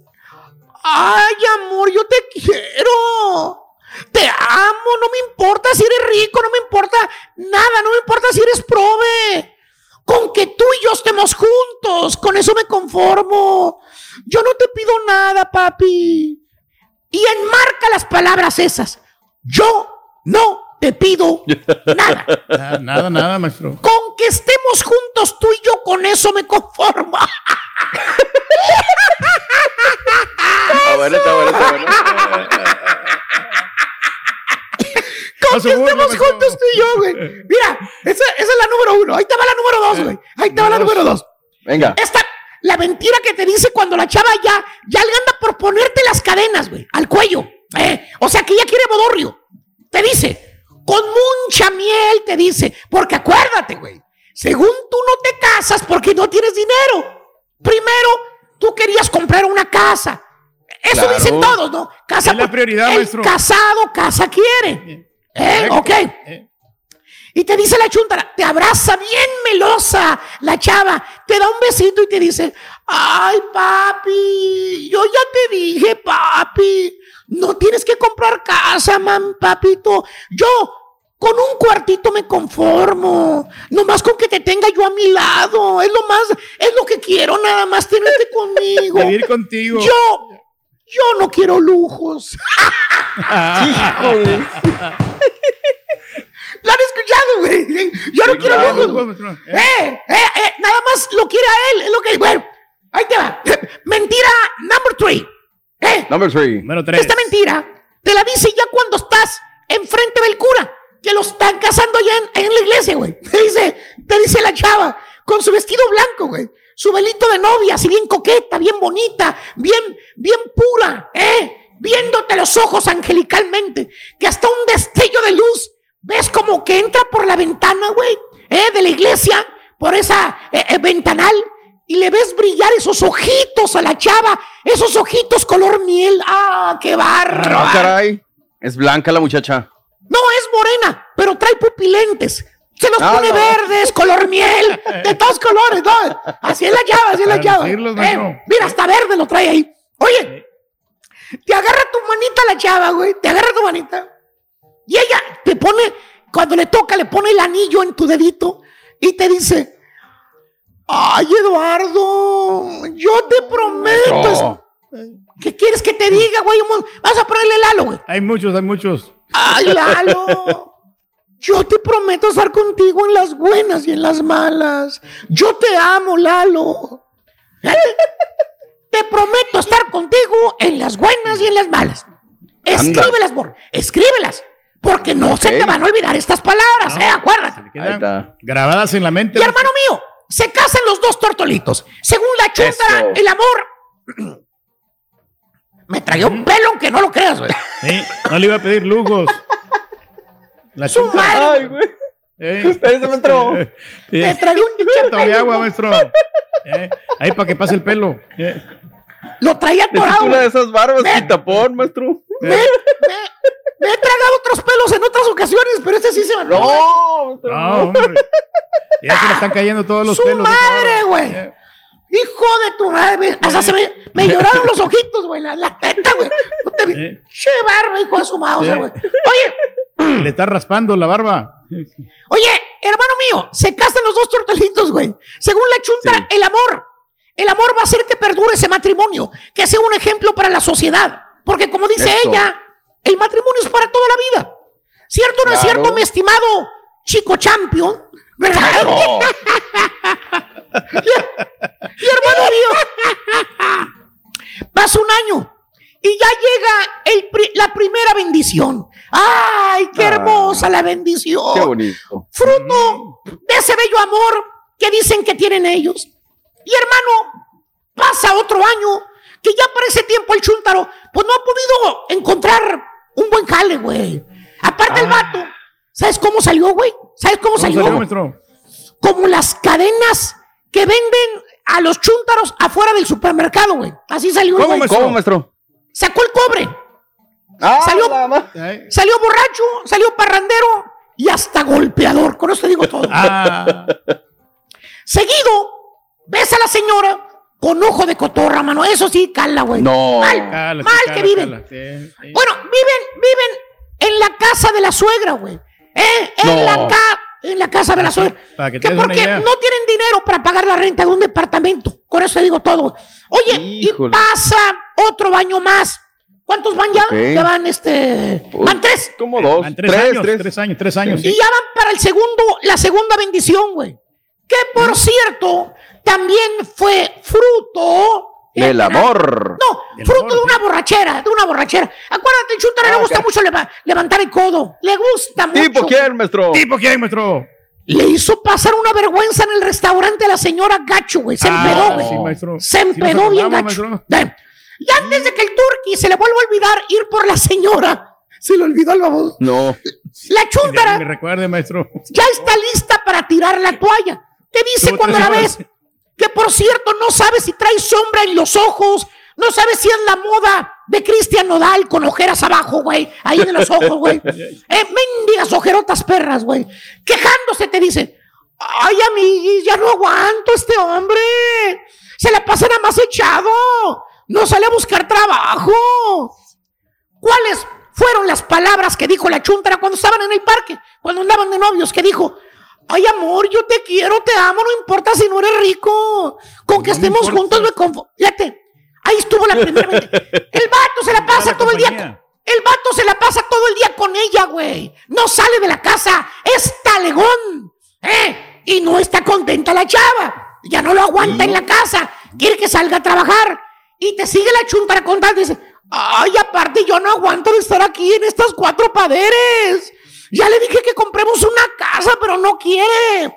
Ay, amor, yo te quiero. Te amo, no me importa si eres rico, no me importa nada, no me importa si eres prove. Con que tú y yo estemos juntos, con eso me conformo. Yo no te pido nada, papi. Y enmarca las palabras esas. Yo no te pido nada. Ah, Nada, nada, maestro. Con que estemos juntos tú y yo, con eso me conformo. Está bueno, está bueno, está bueno. Con que estemos juntos tú y yo, güey. Mira, esa, esa es la número uno. Ahí te va la número dos, güey. Ahí te va la número dos. Venga. Esta, la mentira que te dice cuando la chava ya, ya le anda por ponerte las cadenas, güey, al cuello. ¿eh? O sea que ya quiere bodorrio. Te dice, con mucha miel, te dice. Porque acuérdate, güey. Según tú no te casas porque no tienes dinero. Primero, tú querías comprar una casa. Eso Claro. dicen todos, ¿no? Casa Es la prioridad, el maestro. casado, casa quiere. ¿Eh? Ok. Y te dice la chuntara, te abraza bien melosa la chava, te da un besito y te dice, ay papi, yo ya te dije papi, No tienes que comprar casa, man, papito. Yo con un cuartito me conformo. Nomás con que te tenga yo a mi lado. Es lo más, es lo que quiero, nada más tenerte conmigo. Vivir contigo. Yo, yo no quiero lujos. ¿Lo han escuchado, güey? Yo no quiero claro, lujos. Eh, eh, eh, nada más lo quiere a él. Es lo que, bueno, ahí te va. Mentira number three. Eh, Number three. esta mentira te la dice ya cuando estás enfrente del cura, que lo están casando ya en, en la iglesia, güey. Te dice, te dice la chava, con su vestido blanco, güey. Su velito de novia, así bien coqueta, bien bonita, bien, bien pura, ¿eh? Viéndote los ojos angelicalmente, que hasta un destello de luz ves como que entra por la ventana, güey, ¿eh? De la iglesia, por esa eh, eh, ventanal, y le ves brillar esos ojitos a la chava, esos ojitos color miel. ¡Ah, qué barro! Ah, caray. Es blanca la muchacha. No, es morena, pero trae pupilentes. Se los Ah, pone no. verdes, color miel, de todos colores, ¿no? Así es la chava, así es la lucirlos, Eh, mira, hasta verde lo trae ahí. Oye, te agarra tu manita la chava, güey, te agarra tu manita. Y ella te pone, cuando le toca, le pone el anillo en tu dedito y te dice, ay, Eduardo, yo te prometo. ¿Qué quieres que te diga, güey? Vamos a ponerle el halo, güey. Hay muchos, hay muchos. Ay, Lalo. Yo te prometo estar contigo en las buenas y en las malas. Yo te amo, Lalo. ¿Eh? Te prometo estar contigo en las buenas y en las malas. Escríbelas, Bor. Escríbelas. Porque no se te van a olvidar estas palabras, ¿eh? Acuérdate. Quedan grabadas en la mente. Y hermano mío, se casan los dos tortolitos. Según la chúntara, Eso. el amor. Me traía un pelo aunque no lo creas, güey. Sí, no le iba a pedir lujos. La Su madre. Ay, güey. Eh. Espérese, maestro. Me traía un Tome pelo, agua, maestro. Eh, Ahí para que pase el pelo. Eh. Lo traía atorado. una de esas barbas quitapón, maestro. Me, me- me he tragado otros pelos en otras ocasiones, pero este sí se me No, No, hombre. Ya se le están cayendo todos los Su pelos. madre, güey. Hijo de tu madre. me- Hasta se me, me lloraron los ojitos, güey. La, la teta, güey. No te vi- Eh. Che barba, hijo de su Sí. güey. Oye, Le está raspando la barba. oye, hermano mío, se casan los dos tortolitos, güey. Según la chunta, el amor. El amor va a hacer que perdure ese matrimonio, que sea un ejemplo para la sociedad. Porque como dice ella, el matrimonio es para toda la vida. ¿Cierto o no es cierto, mi estimado chico champion? ¿Verdad? Eso. Y hermano mío, pasa un año y ya llega el pri- la primera bendición. ¡Ay, qué Ah. hermosa la bendición! Qué bonito. Fruto de ese bello amor que dicen que tienen ellos. Y hermano, pasa otro año que ya para ese tiempo el chúntaro pues no ha podido encontrar un buen jale, güey. Aparte el vato, ¿sabes cómo salió, güey? ¿Sabes cómo, ¿Cómo salió? como las cadenas que venden a los chúntaros afuera del supermercado, güey. Así salió, ¿Cómo, güey. maestro? ¿Cómo, maestro? Sacó el cobre. Ah, salió, borracho, salió parrandero y hasta golpeador. Con eso te digo todo. Ah, Seguido, ves a la señora con ojo de cotorra, mano. Eso sí, cala, güey. No. Mal, mal que viven. cala. Sí, sí. Bueno, viven, viven en la casa de la suegra, güey. ¿Eh? En No. la ca- en la casa de la suegra. Para que Que porque no tienen dinero para pagar la renta de un departamento. Con eso te digo todo. Oye, Híjole. y pasa otro baño más. ¿Cuántos van ya? Ya van este. Van tres. Como dos. Van tres, tres, años, tres. tres. años, tres años. Y ya van para el segundo, la segunda bendición, güey. Que por cierto, también fue fruto. Del amor. No, Del fruto amor, de una sí. borrachera, de una borrachera. Acuérdate, el Chuntaro le Ah, gusta mucho leva- levantar el codo. Le gusta mucho. ¿Tipo quién, maestro? ¿Tipo quién, maestro? Le hizo pasar una vergüenza en el restaurante a la señora Gacho, güey. Se Ah, empedó, güey. sí, maestro. Se Sí empedó bien gacho. Y antes de que el turqui se le vuelva a olvidar ir por la señora, se le olvidó el baboso. No. La Me chúntara recuerde, maestro. ya está lista para tirar la toalla. Te dice cuando la ves. Que, por cierto, no sabe si trae sombra en los ojos, no sabe si es la moda de Cristian Nodal con ojeras abajo, güey, ahí en los ojos, güey. Eh, mendigas ojerotas perras, güey. Quejándose te dice, ay, amiguis, ya no aguanto este hombre. Se la pasa nada más echado. No sale a buscar trabajo. ¿Cuáles fueron las palabras que dijo la chuntara cuando estaban en el parque? Cuando andaban de novios, que dijo, ay amor, yo te quiero, te amo, no importa si no eres rico. Con que estemos juntos me conformo. Fíjate, ahí estuvo la primera vez. El vato se la pasa todo el día. El vato se la pasa todo el día con ella, güey. No sale de la casa. Es talegón. ¿Eh? Y no está contenta la chava. Ya no lo aguanta en la casa. Quiere que salga a trabajar. Y te sigue la chuntara contando y dice, ay, aparte yo no aguanto de estar aquí en estas cuatro paderes. Ya le dije que compremos una casa, pero no quiere.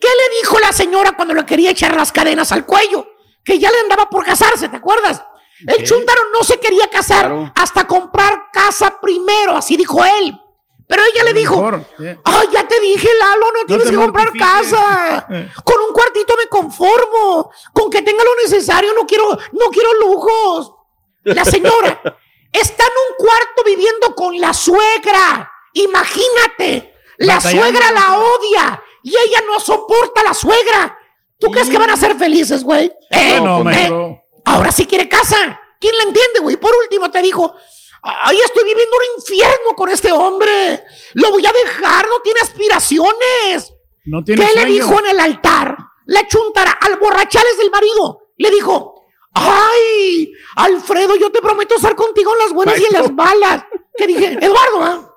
¿Qué le dijo la señora cuando le quería echar las cadenas al cuello? Que ya le andaba por casarse, ¿te acuerdas? El chúntaro no se quería casar hasta comprar casa primero, así dijo él. Pero ella le dijo, ay, ya te dije, Lalo, no tienes te que comprar mortifiques". casa. Con un cuartito me conformo. Con que tenga lo necesario, no quiero, no quiero lujos. La señora está en un cuarto viviendo con la suegra. Imagínate, la Batallando. suegra la odia y ella no soporta a la suegra. ¿Tú crees que van a ser felices, güey? ¿Eh? No, ¿Eh? maestro. Ahora sí quiere casa. ¿Quién la entiende, güey? Por último te dijo, ay, estoy viviendo un infierno con este hombre. Lo voy a dejar, no tiene aspiraciones. No tiene ¿Qué le dijo en el altar? La chuntara, al borrachales del marido, le dijo, ay, Alfredo, yo te prometo estar contigo en las buenas y en las malas. ¿Qué dije? Eduardo, ¿ah? Eh,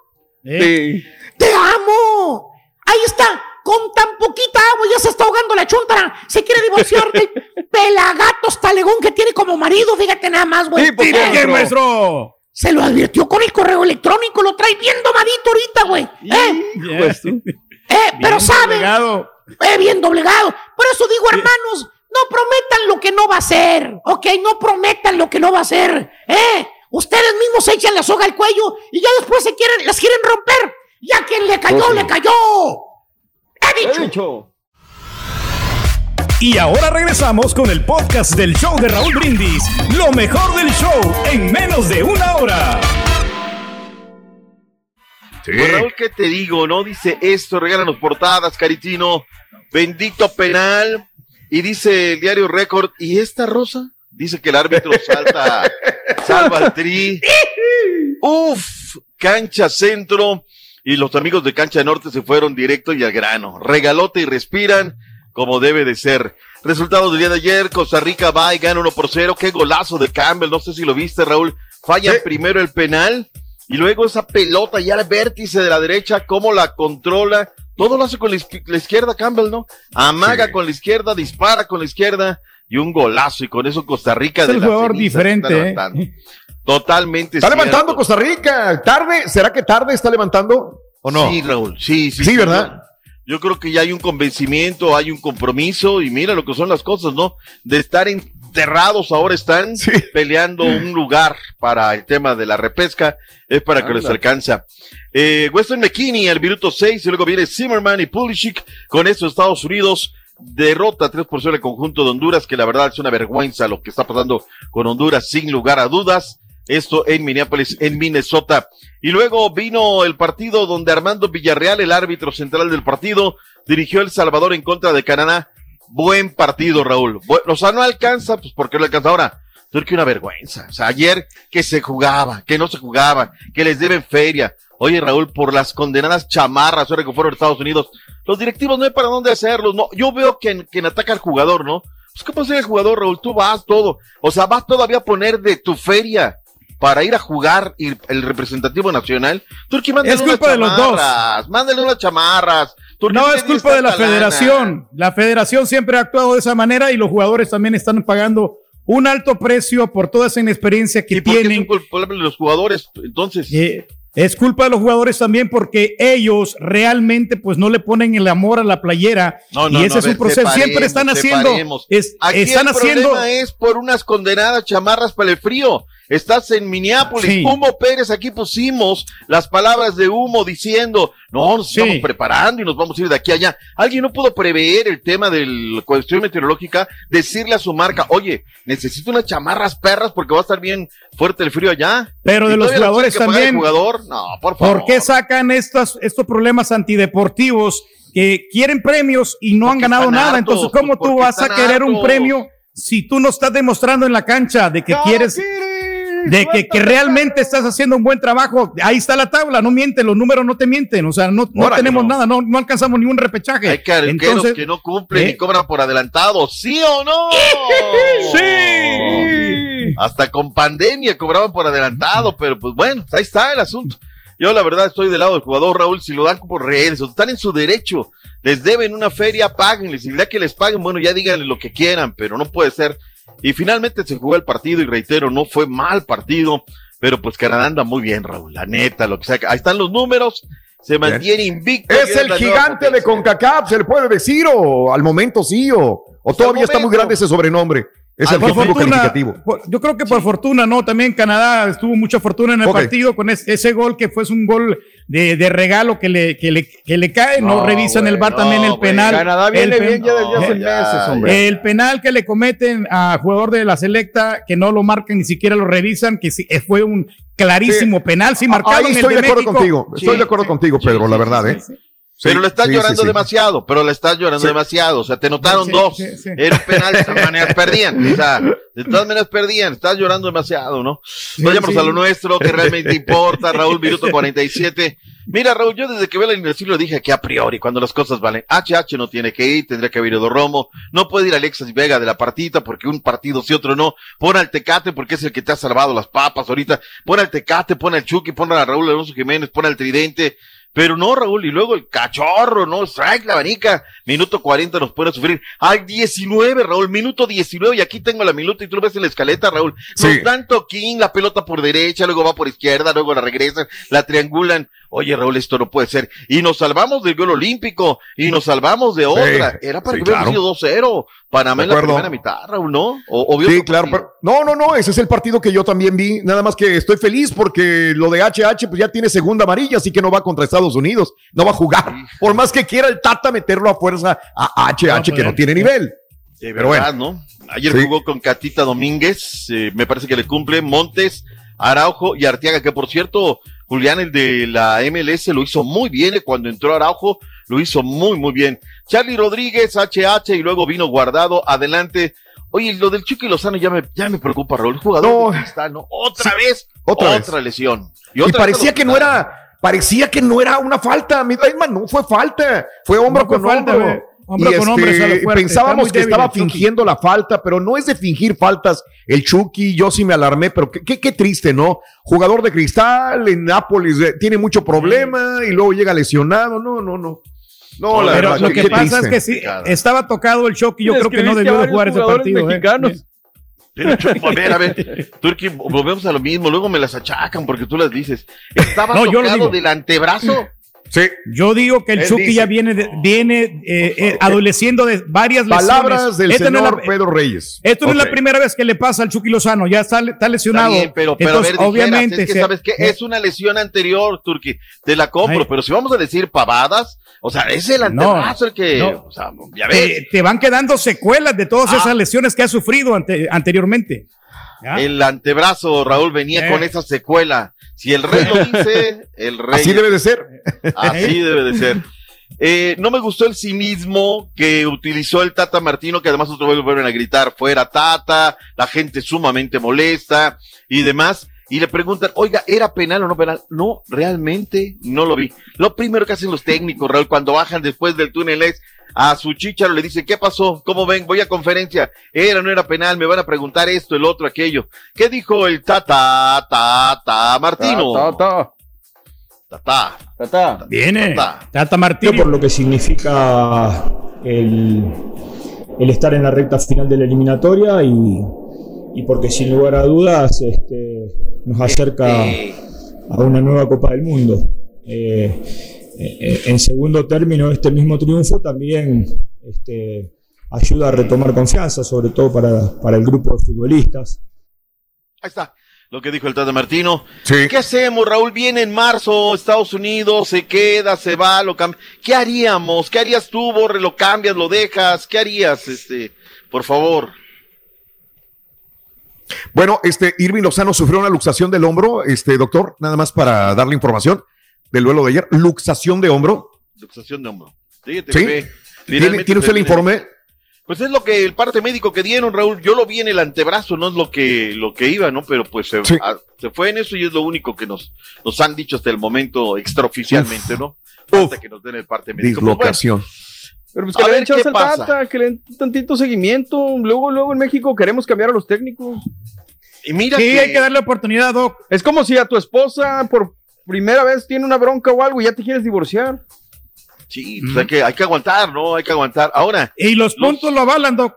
¡Te amo! Ahí está, con tan poquita agua ya se está ahogando la chuntara. Se quiere divorciar del pelagatos talegón que tiene como marido. Fíjate nada más, güey. Sí, ¿por qué, Eh, maestro? Se lo advirtió con el correo electrónico, lo trae bien domadito ahorita, güey. ¿Eh? Pues tú. Eh, pero sabe. doblegado. Eh, bien doblegado. Por eso digo, hermanos, no prometan lo que no va a ser. Ok, no prometan lo que no va a ser. Eh, ustedes mismos se echan la soga al cuello y ya después se quieren, las quieren romper. Y a quien le cayó, sí. le cayó. He dicho. He dicho. Y ahora regresamos con el podcast del show de Raúl Brindis. Lo mejor del show en menos de una hora. Pues, Raúl, ¿qué te digo? No dice esto, regálanos portadas, Caritino. Bendito penal. Y dice el diario Récord, ¿y esta rosa? Dice que el árbitro salta, salva al tri. Uf, cancha centro. Y los amigos de cancha norte se fueron directo y al grano. Regalote y respiran como debe de ser. Resultados del día de ayer, Costa Rica va y gana 1 por 0. Qué golazo de Campbell, no sé si lo viste, Raúl. Falla primero el penal y luego esa pelota ya al vértice de la derecha, cómo la controla. Todo lo hace con la, izqui- la izquierda Campbell, ¿no? Amaga con la izquierda, dispara con la izquierda y un golazo. Y con eso Costa Rica Es de el jugador diferente, está ¿eh? Totalmente Está cierto. levantando Costa Rica. ¿Tarde? ¿Será que tarde está levantando o no? Sí, Raúl, sí, sí. Sí, ¿verdad? Yo, yo creo que ya hay un convencimiento, hay un compromiso y mira lo que son las cosas, ¿no? De estar enterrados, ahora están peleando un lugar para el tema de la repesca, es para que les alcanza. Eh, Weston McKinney al minuto 6 y luego viene Zimmerman y Pulisic con esto Estados Unidos derrota 3 por 0 el conjunto de Honduras, que la verdad es una vergüenza lo que está pasando con Honduras sin lugar a dudas. Esto en Minneapolis, en Minnesota. Y luego vino el partido donde Armando Villarreal, el árbitro central del partido, dirigió El Salvador en contra de Canadá. Buen partido, Raúl. O sea, no alcanza, pues porque no alcanza ahora. Que una vergüenza. O sea, ayer que se jugaba, que no se jugaba, que les deben feria. Oye, Raúl, por las condenadas chamarras, ahora que fueron a Estados Unidos, los directivos no hay para dónde hacerlos, no. Yo veo que quien ataca al jugador, ¿no? Pues, ¿qué pasa el jugador, Raúl? Tú vas todo. O sea, vas todavía a poner de tu feria para ir a jugar y el representativo nacional. Turquía, mándale Es unas culpa de los dos. chamarras, Mándale unas chamarras. Turquía, No, ¿qué es culpa de la federación. La federación siempre ha actuado de esa manera y los jugadores también están pagando un alto precio por toda esa inexperiencia que ¿Por qué tienen. son culpables los jugadores? Entonces. Eh, es culpa de los jugadores también porque ellos realmente pues no le ponen el amor a la playera No, no, y ese no, es un proceso. Siempre están haciendo, es- Aquí están el haciendo. es por unas condenadas chamarras para el frío. Estás en Minneapolis. Sí. Humo Pérez, aquí pusimos las palabras de Humo diciendo, no, nos estamos preparando y nos vamos a ir de aquí a allá. Alguien no pudo prever el tema de la cuestión meteorológica, decirle a su marca, oye, necesito unas chamarras perras porque va a estar bien fuerte el frío allá. Pero de los jugadores también. jugador, no, por favor. ¿Por qué sacan estos, estos problemas antideportivos que quieren premios y no han ganado nada? hartos, Entonces, ¿cómo tú vas a querer un premio si tú no estás demostrando en la cancha de que quieres de que, que realmente estás haciendo un buen trabajo. Ahí está la tabla, no mienten, los números no te mienten. O sea, no, no tenemos no. nada, no, no alcanzamos ni un repechaje. Hay Entonces, que no cumplen ¿eh? y cobran por adelantado, ¿sí o no? Sí. Hasta con pandemia cobraban por adelantado, pero pues bueno, ahí está el asunto. Yo la verdad estoy del lado del jugador Raúl, si lo dan por redes o están en su derecho, les deben una feria, páguenles, y ya que les paguen, bueno, ya díganle lo que quieran, pero no puede ser. Y finalmente se jugó el partido y reitero, no fue mal partido, pero pues Canadá anda muy bien, Raúl, la neta, lo que sea. Ahí están los números, se mantiene invicto. Es el gigante de CONCACAF, se le puede decir, o al momento sí, o, o todavía está muy grande ese sobrenombre. Es Ah, el fortuna, calificativo. por- yo creo que por fortuna, ¿no? También Canadá estuvo mucha fortuna en el partido con es- ese gol que fue un gol de, de regalo que le, que, le, que le cae. No, No, revisan el bar también el penal. Canadá viene el pen- bien ya desde hace meses, hombre. El penal que le cometen a jugador de la selecta, que no lo marcan, ni siquiera lo revisan, que sí, eh, fue un clarísimo penal. Sí, marcaron Ahí el estoy de acuerdo México. contigo, estoy de acuerdo contigo, Pedro, la verdad, ¿eh? Pero le estás sí, llorando sí, demasiado, pero le estás llorando demasiado. O sea, te notaron dos. Era penal, de todas maneras perdían. O sea, de todas maneras perdían. Estás llorando demasiado, ¿no? Vayamos a lo nuestro, que realmente importa. Raúl, minuto 47. Mira, Raúl, yo desde que veo la alineación lo dije que a priori, cuando las cosas valen. HH no tiene que ir, tendría que haber ido Romo. No puede ir Alexis Vega de la partita, porque un partido sí, otro no. Pon al Tecate, porque es el que te ha salvado las papas ahorita. Pon al Tecate, pon al Chucky, pon a Raúl Alonso Jiménez, pon al Tridente. Pero no, Raúl, y luego el cachorro, ¿no? Strike la abanica. Minuto 40 nos puede sufrir. Al 19, Raúl, minuto 19, y aquí tengo la minuta y tú lo ves en la escaleta, Raúl. Nos Sí. dan toquín, la pelota por derecha, luego va por izquierda, luego la regresan, la triangulan. Oye, Raúl, esto no puede ser. Y nos salvamos del gol olímpico, y nos salvamos de otra. Era para sí, que hubiera claro. sido 2-0. Panamá en la primera mitad, Raúl, ¿no? O, o vio Sí, claro, pero no, no, no, ese es el partido que yo también vi, nada más que estoy feliz porque lo de HH pues ya tiene segunda amarilla, así que no va contra Estados Unidos, no va a jugar, por más que quiera el Tata meterlo a fuerza a HH que no tiene nivel. De Pero verdad, bueno. ¿no? Ayer Sí. jugó con Catita Domínguez, eh, me parece que le cumple Montes, Araujo y Arteaga, que por cierto, Julián, el de la MLS, lo hizo muy bien cuando entró Araujo, lo hizo muy, muy bien. Charlie Rodríguez, HH, y luego vino guardado, adelante. Oye, lo del Chucky Lozano ya me, ya me preocupa, Raúl, jugador de Cristal, ¿no? Otra vez, otra otra, vez. lesión. Y, otra parecía que no era, parecía que no era una falta, man, no fue falta, fue hombro No fue con falta, hombro. Hombro Y con este, sale fuerte, está pensábamos que débil estaba Chucky. fingiendo la falta, pero no es de fingir faltas. El Chucky, yo sí me alarmé, pero qué, qué, qué triste, ¿no? Jugador de cristal en Nápoles, eh, tiene mucho problema y luego llega lesionado. No, no, no. No, la Pero verdad, lo que pasa es que sí, estaba tocado el choque y yo creo que no debió de jugar ese partido. ¿eh? mexicanos. Pero, Chucky, a ver, a ver, Turki, volvemos a lo mismo, luego me las achacan porque tú las dices. Estaba No, tocado del antebrazo. Sí. Yo digo que el Él Chucky dice. ya viene, de- viene eh, eh, adoleciendo de varias lesiones. Palabras del Esta no es señor la- Pedro Reyes. Esto no es la primera vez que le pasa al Chucky Lozano, ya está, está lesionado. Está bien, pero, pero Entonces, a ver, dijeras, obviamente, es que se- sabes que es una lesión anterior, Turki, te la compro, Ay. pero si vamos a decir pavadas, o sea, es el No, antebrazo el que, no. o sea, ya ves, te, te van quedando secuelas de todas Ah. esas lesiones que ha sufrido ante- anteriormente. ¿Ya? el antebrazo, Raúl, venía Eh. con esa secuela. Si el rey lo dice, el rey. Así debe de ser. Así debe de ser. Eh, no me gustó el cinismo que utilizó el Tata Martino, que además otro vez vuelven a gritar fuera Tata, la gente sumamente molesta y demás. Y le preguntan, oiga, ¿era penal o no penal? No, realmente no lo vi. Lo primero que hacen los técnicos, Raúl, cuando bajan después del túnel es a su chicharo le dice, ¿qué pasó? ¿Cómo ven? Voy a conferencia. Era, no era penal, me van a preguntar esto, el otro, aquello. ¿Qué dijo el Tata, Tata Martino? Ta, Tata. Tata. Viene. Tata. Tata Martino. por lo que significa el, el estar en la recta final de la eliminatoria y, y porque sin lugar a dudas este, nos acerca a una nueva Copa del Mundo. Eh, en segundo término, este mismo triunfo también este, ayuda a retomar confianza, sobre todo para, para el grupo de futbolistas. Ahí está. Lo que dijo el Tata Martino. ¿Qué hacemos, Raúl? Viene en marzo, Estados Unidos, se queda, se va, lo cambia. ¿Qué haríamos? ¿Qué harías tú, Borre? ¿Lo cambias, lo dejas? ¿Qué harías, este, por favor? Bueno, este Irving Lozano sufrió una luxación del hombro, este doctor, nada más para darle información del duelo de ayer. Luxación de hombro. Luxación de hombro. ¿Sí? ¿Tiene, tiene usted el informe? Pues es lo que el parte médico que dieron, Raúl. Yo lo vi en el antebrazo, no es lo que, lo que iba, ¿no? Pero pues se, a- se fue en eso y es lo único que nos, nos han dicho hasta el momento extraoficialmente, ¿no? Falta que nos den el parte médico. Pues, Dislocación. Pero pues que A le den chance al. Tata, que le den tantito seguimiento. Luego, luego en México queremos cambiar a los técnicos. Y mira Sí, que- hay que darle oportunidad, Doc. Es como si a tu esposa por primera vez tiene una bronca o algo y ya te quieres divorciar. Sí, pues hay que, hay que aguantar, ¿no? Hay que aguantar. Ahora. Y los puntos lo avalan, Doc.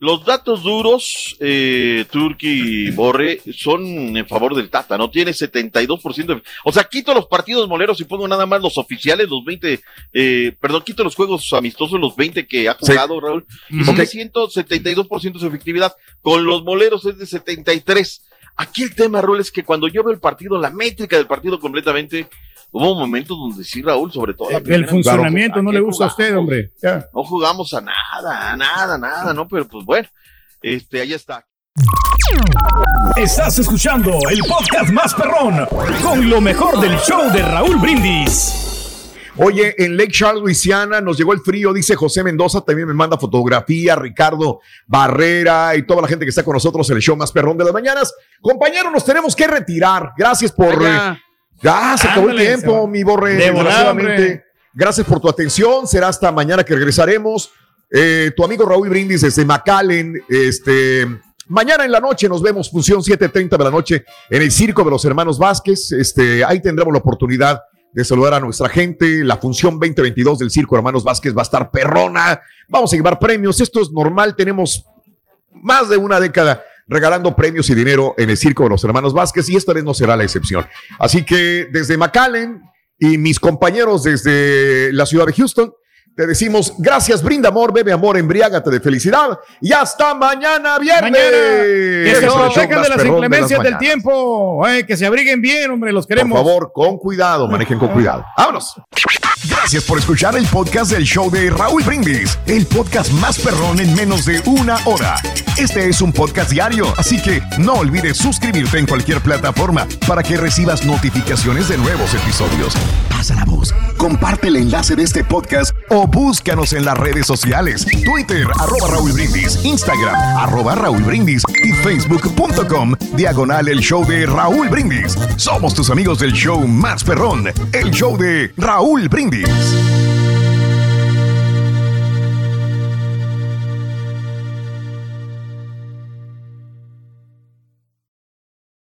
Los datos duros, eh, Turki y Borre, son en favor del Tata, ¿no? Tiene 72%. de- o sea, quito los partidos moleros y pongo nada más los oficiales, los 20, eh, perdón, quito los juegos amistosos, los 20 que ha Sí. jugado Raúl, y Ujú. son de Ok. 172% su efectividad. Con los moleros es de 73. Aquí el tema, Raúl, es que cuando yo veo el partido, la métrica del partido completamente, hubo momentos donde sí, Raúl, sobre todo. la El primera funcionamiento no ¿a le gusta a usted, jugamos? hombre. Ya. No jugamos a nada, a nada, nada, ¿no? Pero pues bueno, este, ahí está. Estás escuchando el podcast más perrón con lo mejor del show de Raúl Brindis. Oye, en Lake Charles, Luisiana, nos llegó el frío, dice José Mendoza, también me manda fotografía, Ricardo Barrera y toda la gente que está con nosotros en el show más perrón de las mañanas. Compañeros, nos tenemos que retirar. Gracias por... Eh, ya, se acabó el tiempo, mi borre. Desgraciadamente. Gracias por tu atención. Será hasta mañana que regresaremos. Eh, tu amigo Raúl Brindis desde McAllen. Este, mañana en la noche nos vemos, función 7:30 de la noche en el Circo de los Hermanos Vázquez. Este, ahí tendremos la oportunidad de saludar a nuestra gente. La función 2022 del Circo Hermanos Vázquez va a estar perrona. Vamos a llevar premios. Esto es normal. Tenemos más de una década regalando premios y dinero en el Circo de los Hermanos Vázquez y esta vez no será la excepción. Así que desde McAllen y mis compañeros desde la ciudad de Houston, te decimos gracias, brinda amor, bebe amor, embriágate de felicidad y hasta mañana viernes. Mañana, que se protejan de las inclemencias del tiempo. eh, que se abriguen bien, hombre, los Por queremos. favor, con cuidado, manejen con cuidado. Vámonos. Gracias por escuchar el podcast del show de Raúl Brindis, el podcast más perrón en menos de una hora. Este es un podcast diario, así que no olvides suscribirte en cualquier plataforma para que recibas notificaciones de nuevos episodios. Pasa la voz, comparte el enlace de este podcast búscanos en las redes sociales, Twitter, arroba Raúl Brindis, Instagram, arroba Raúl Brindis y facebook.com, diagonal el show de Raúl Brindis. Somos tus amigos del show más perrón, el show de Raúl Brindis.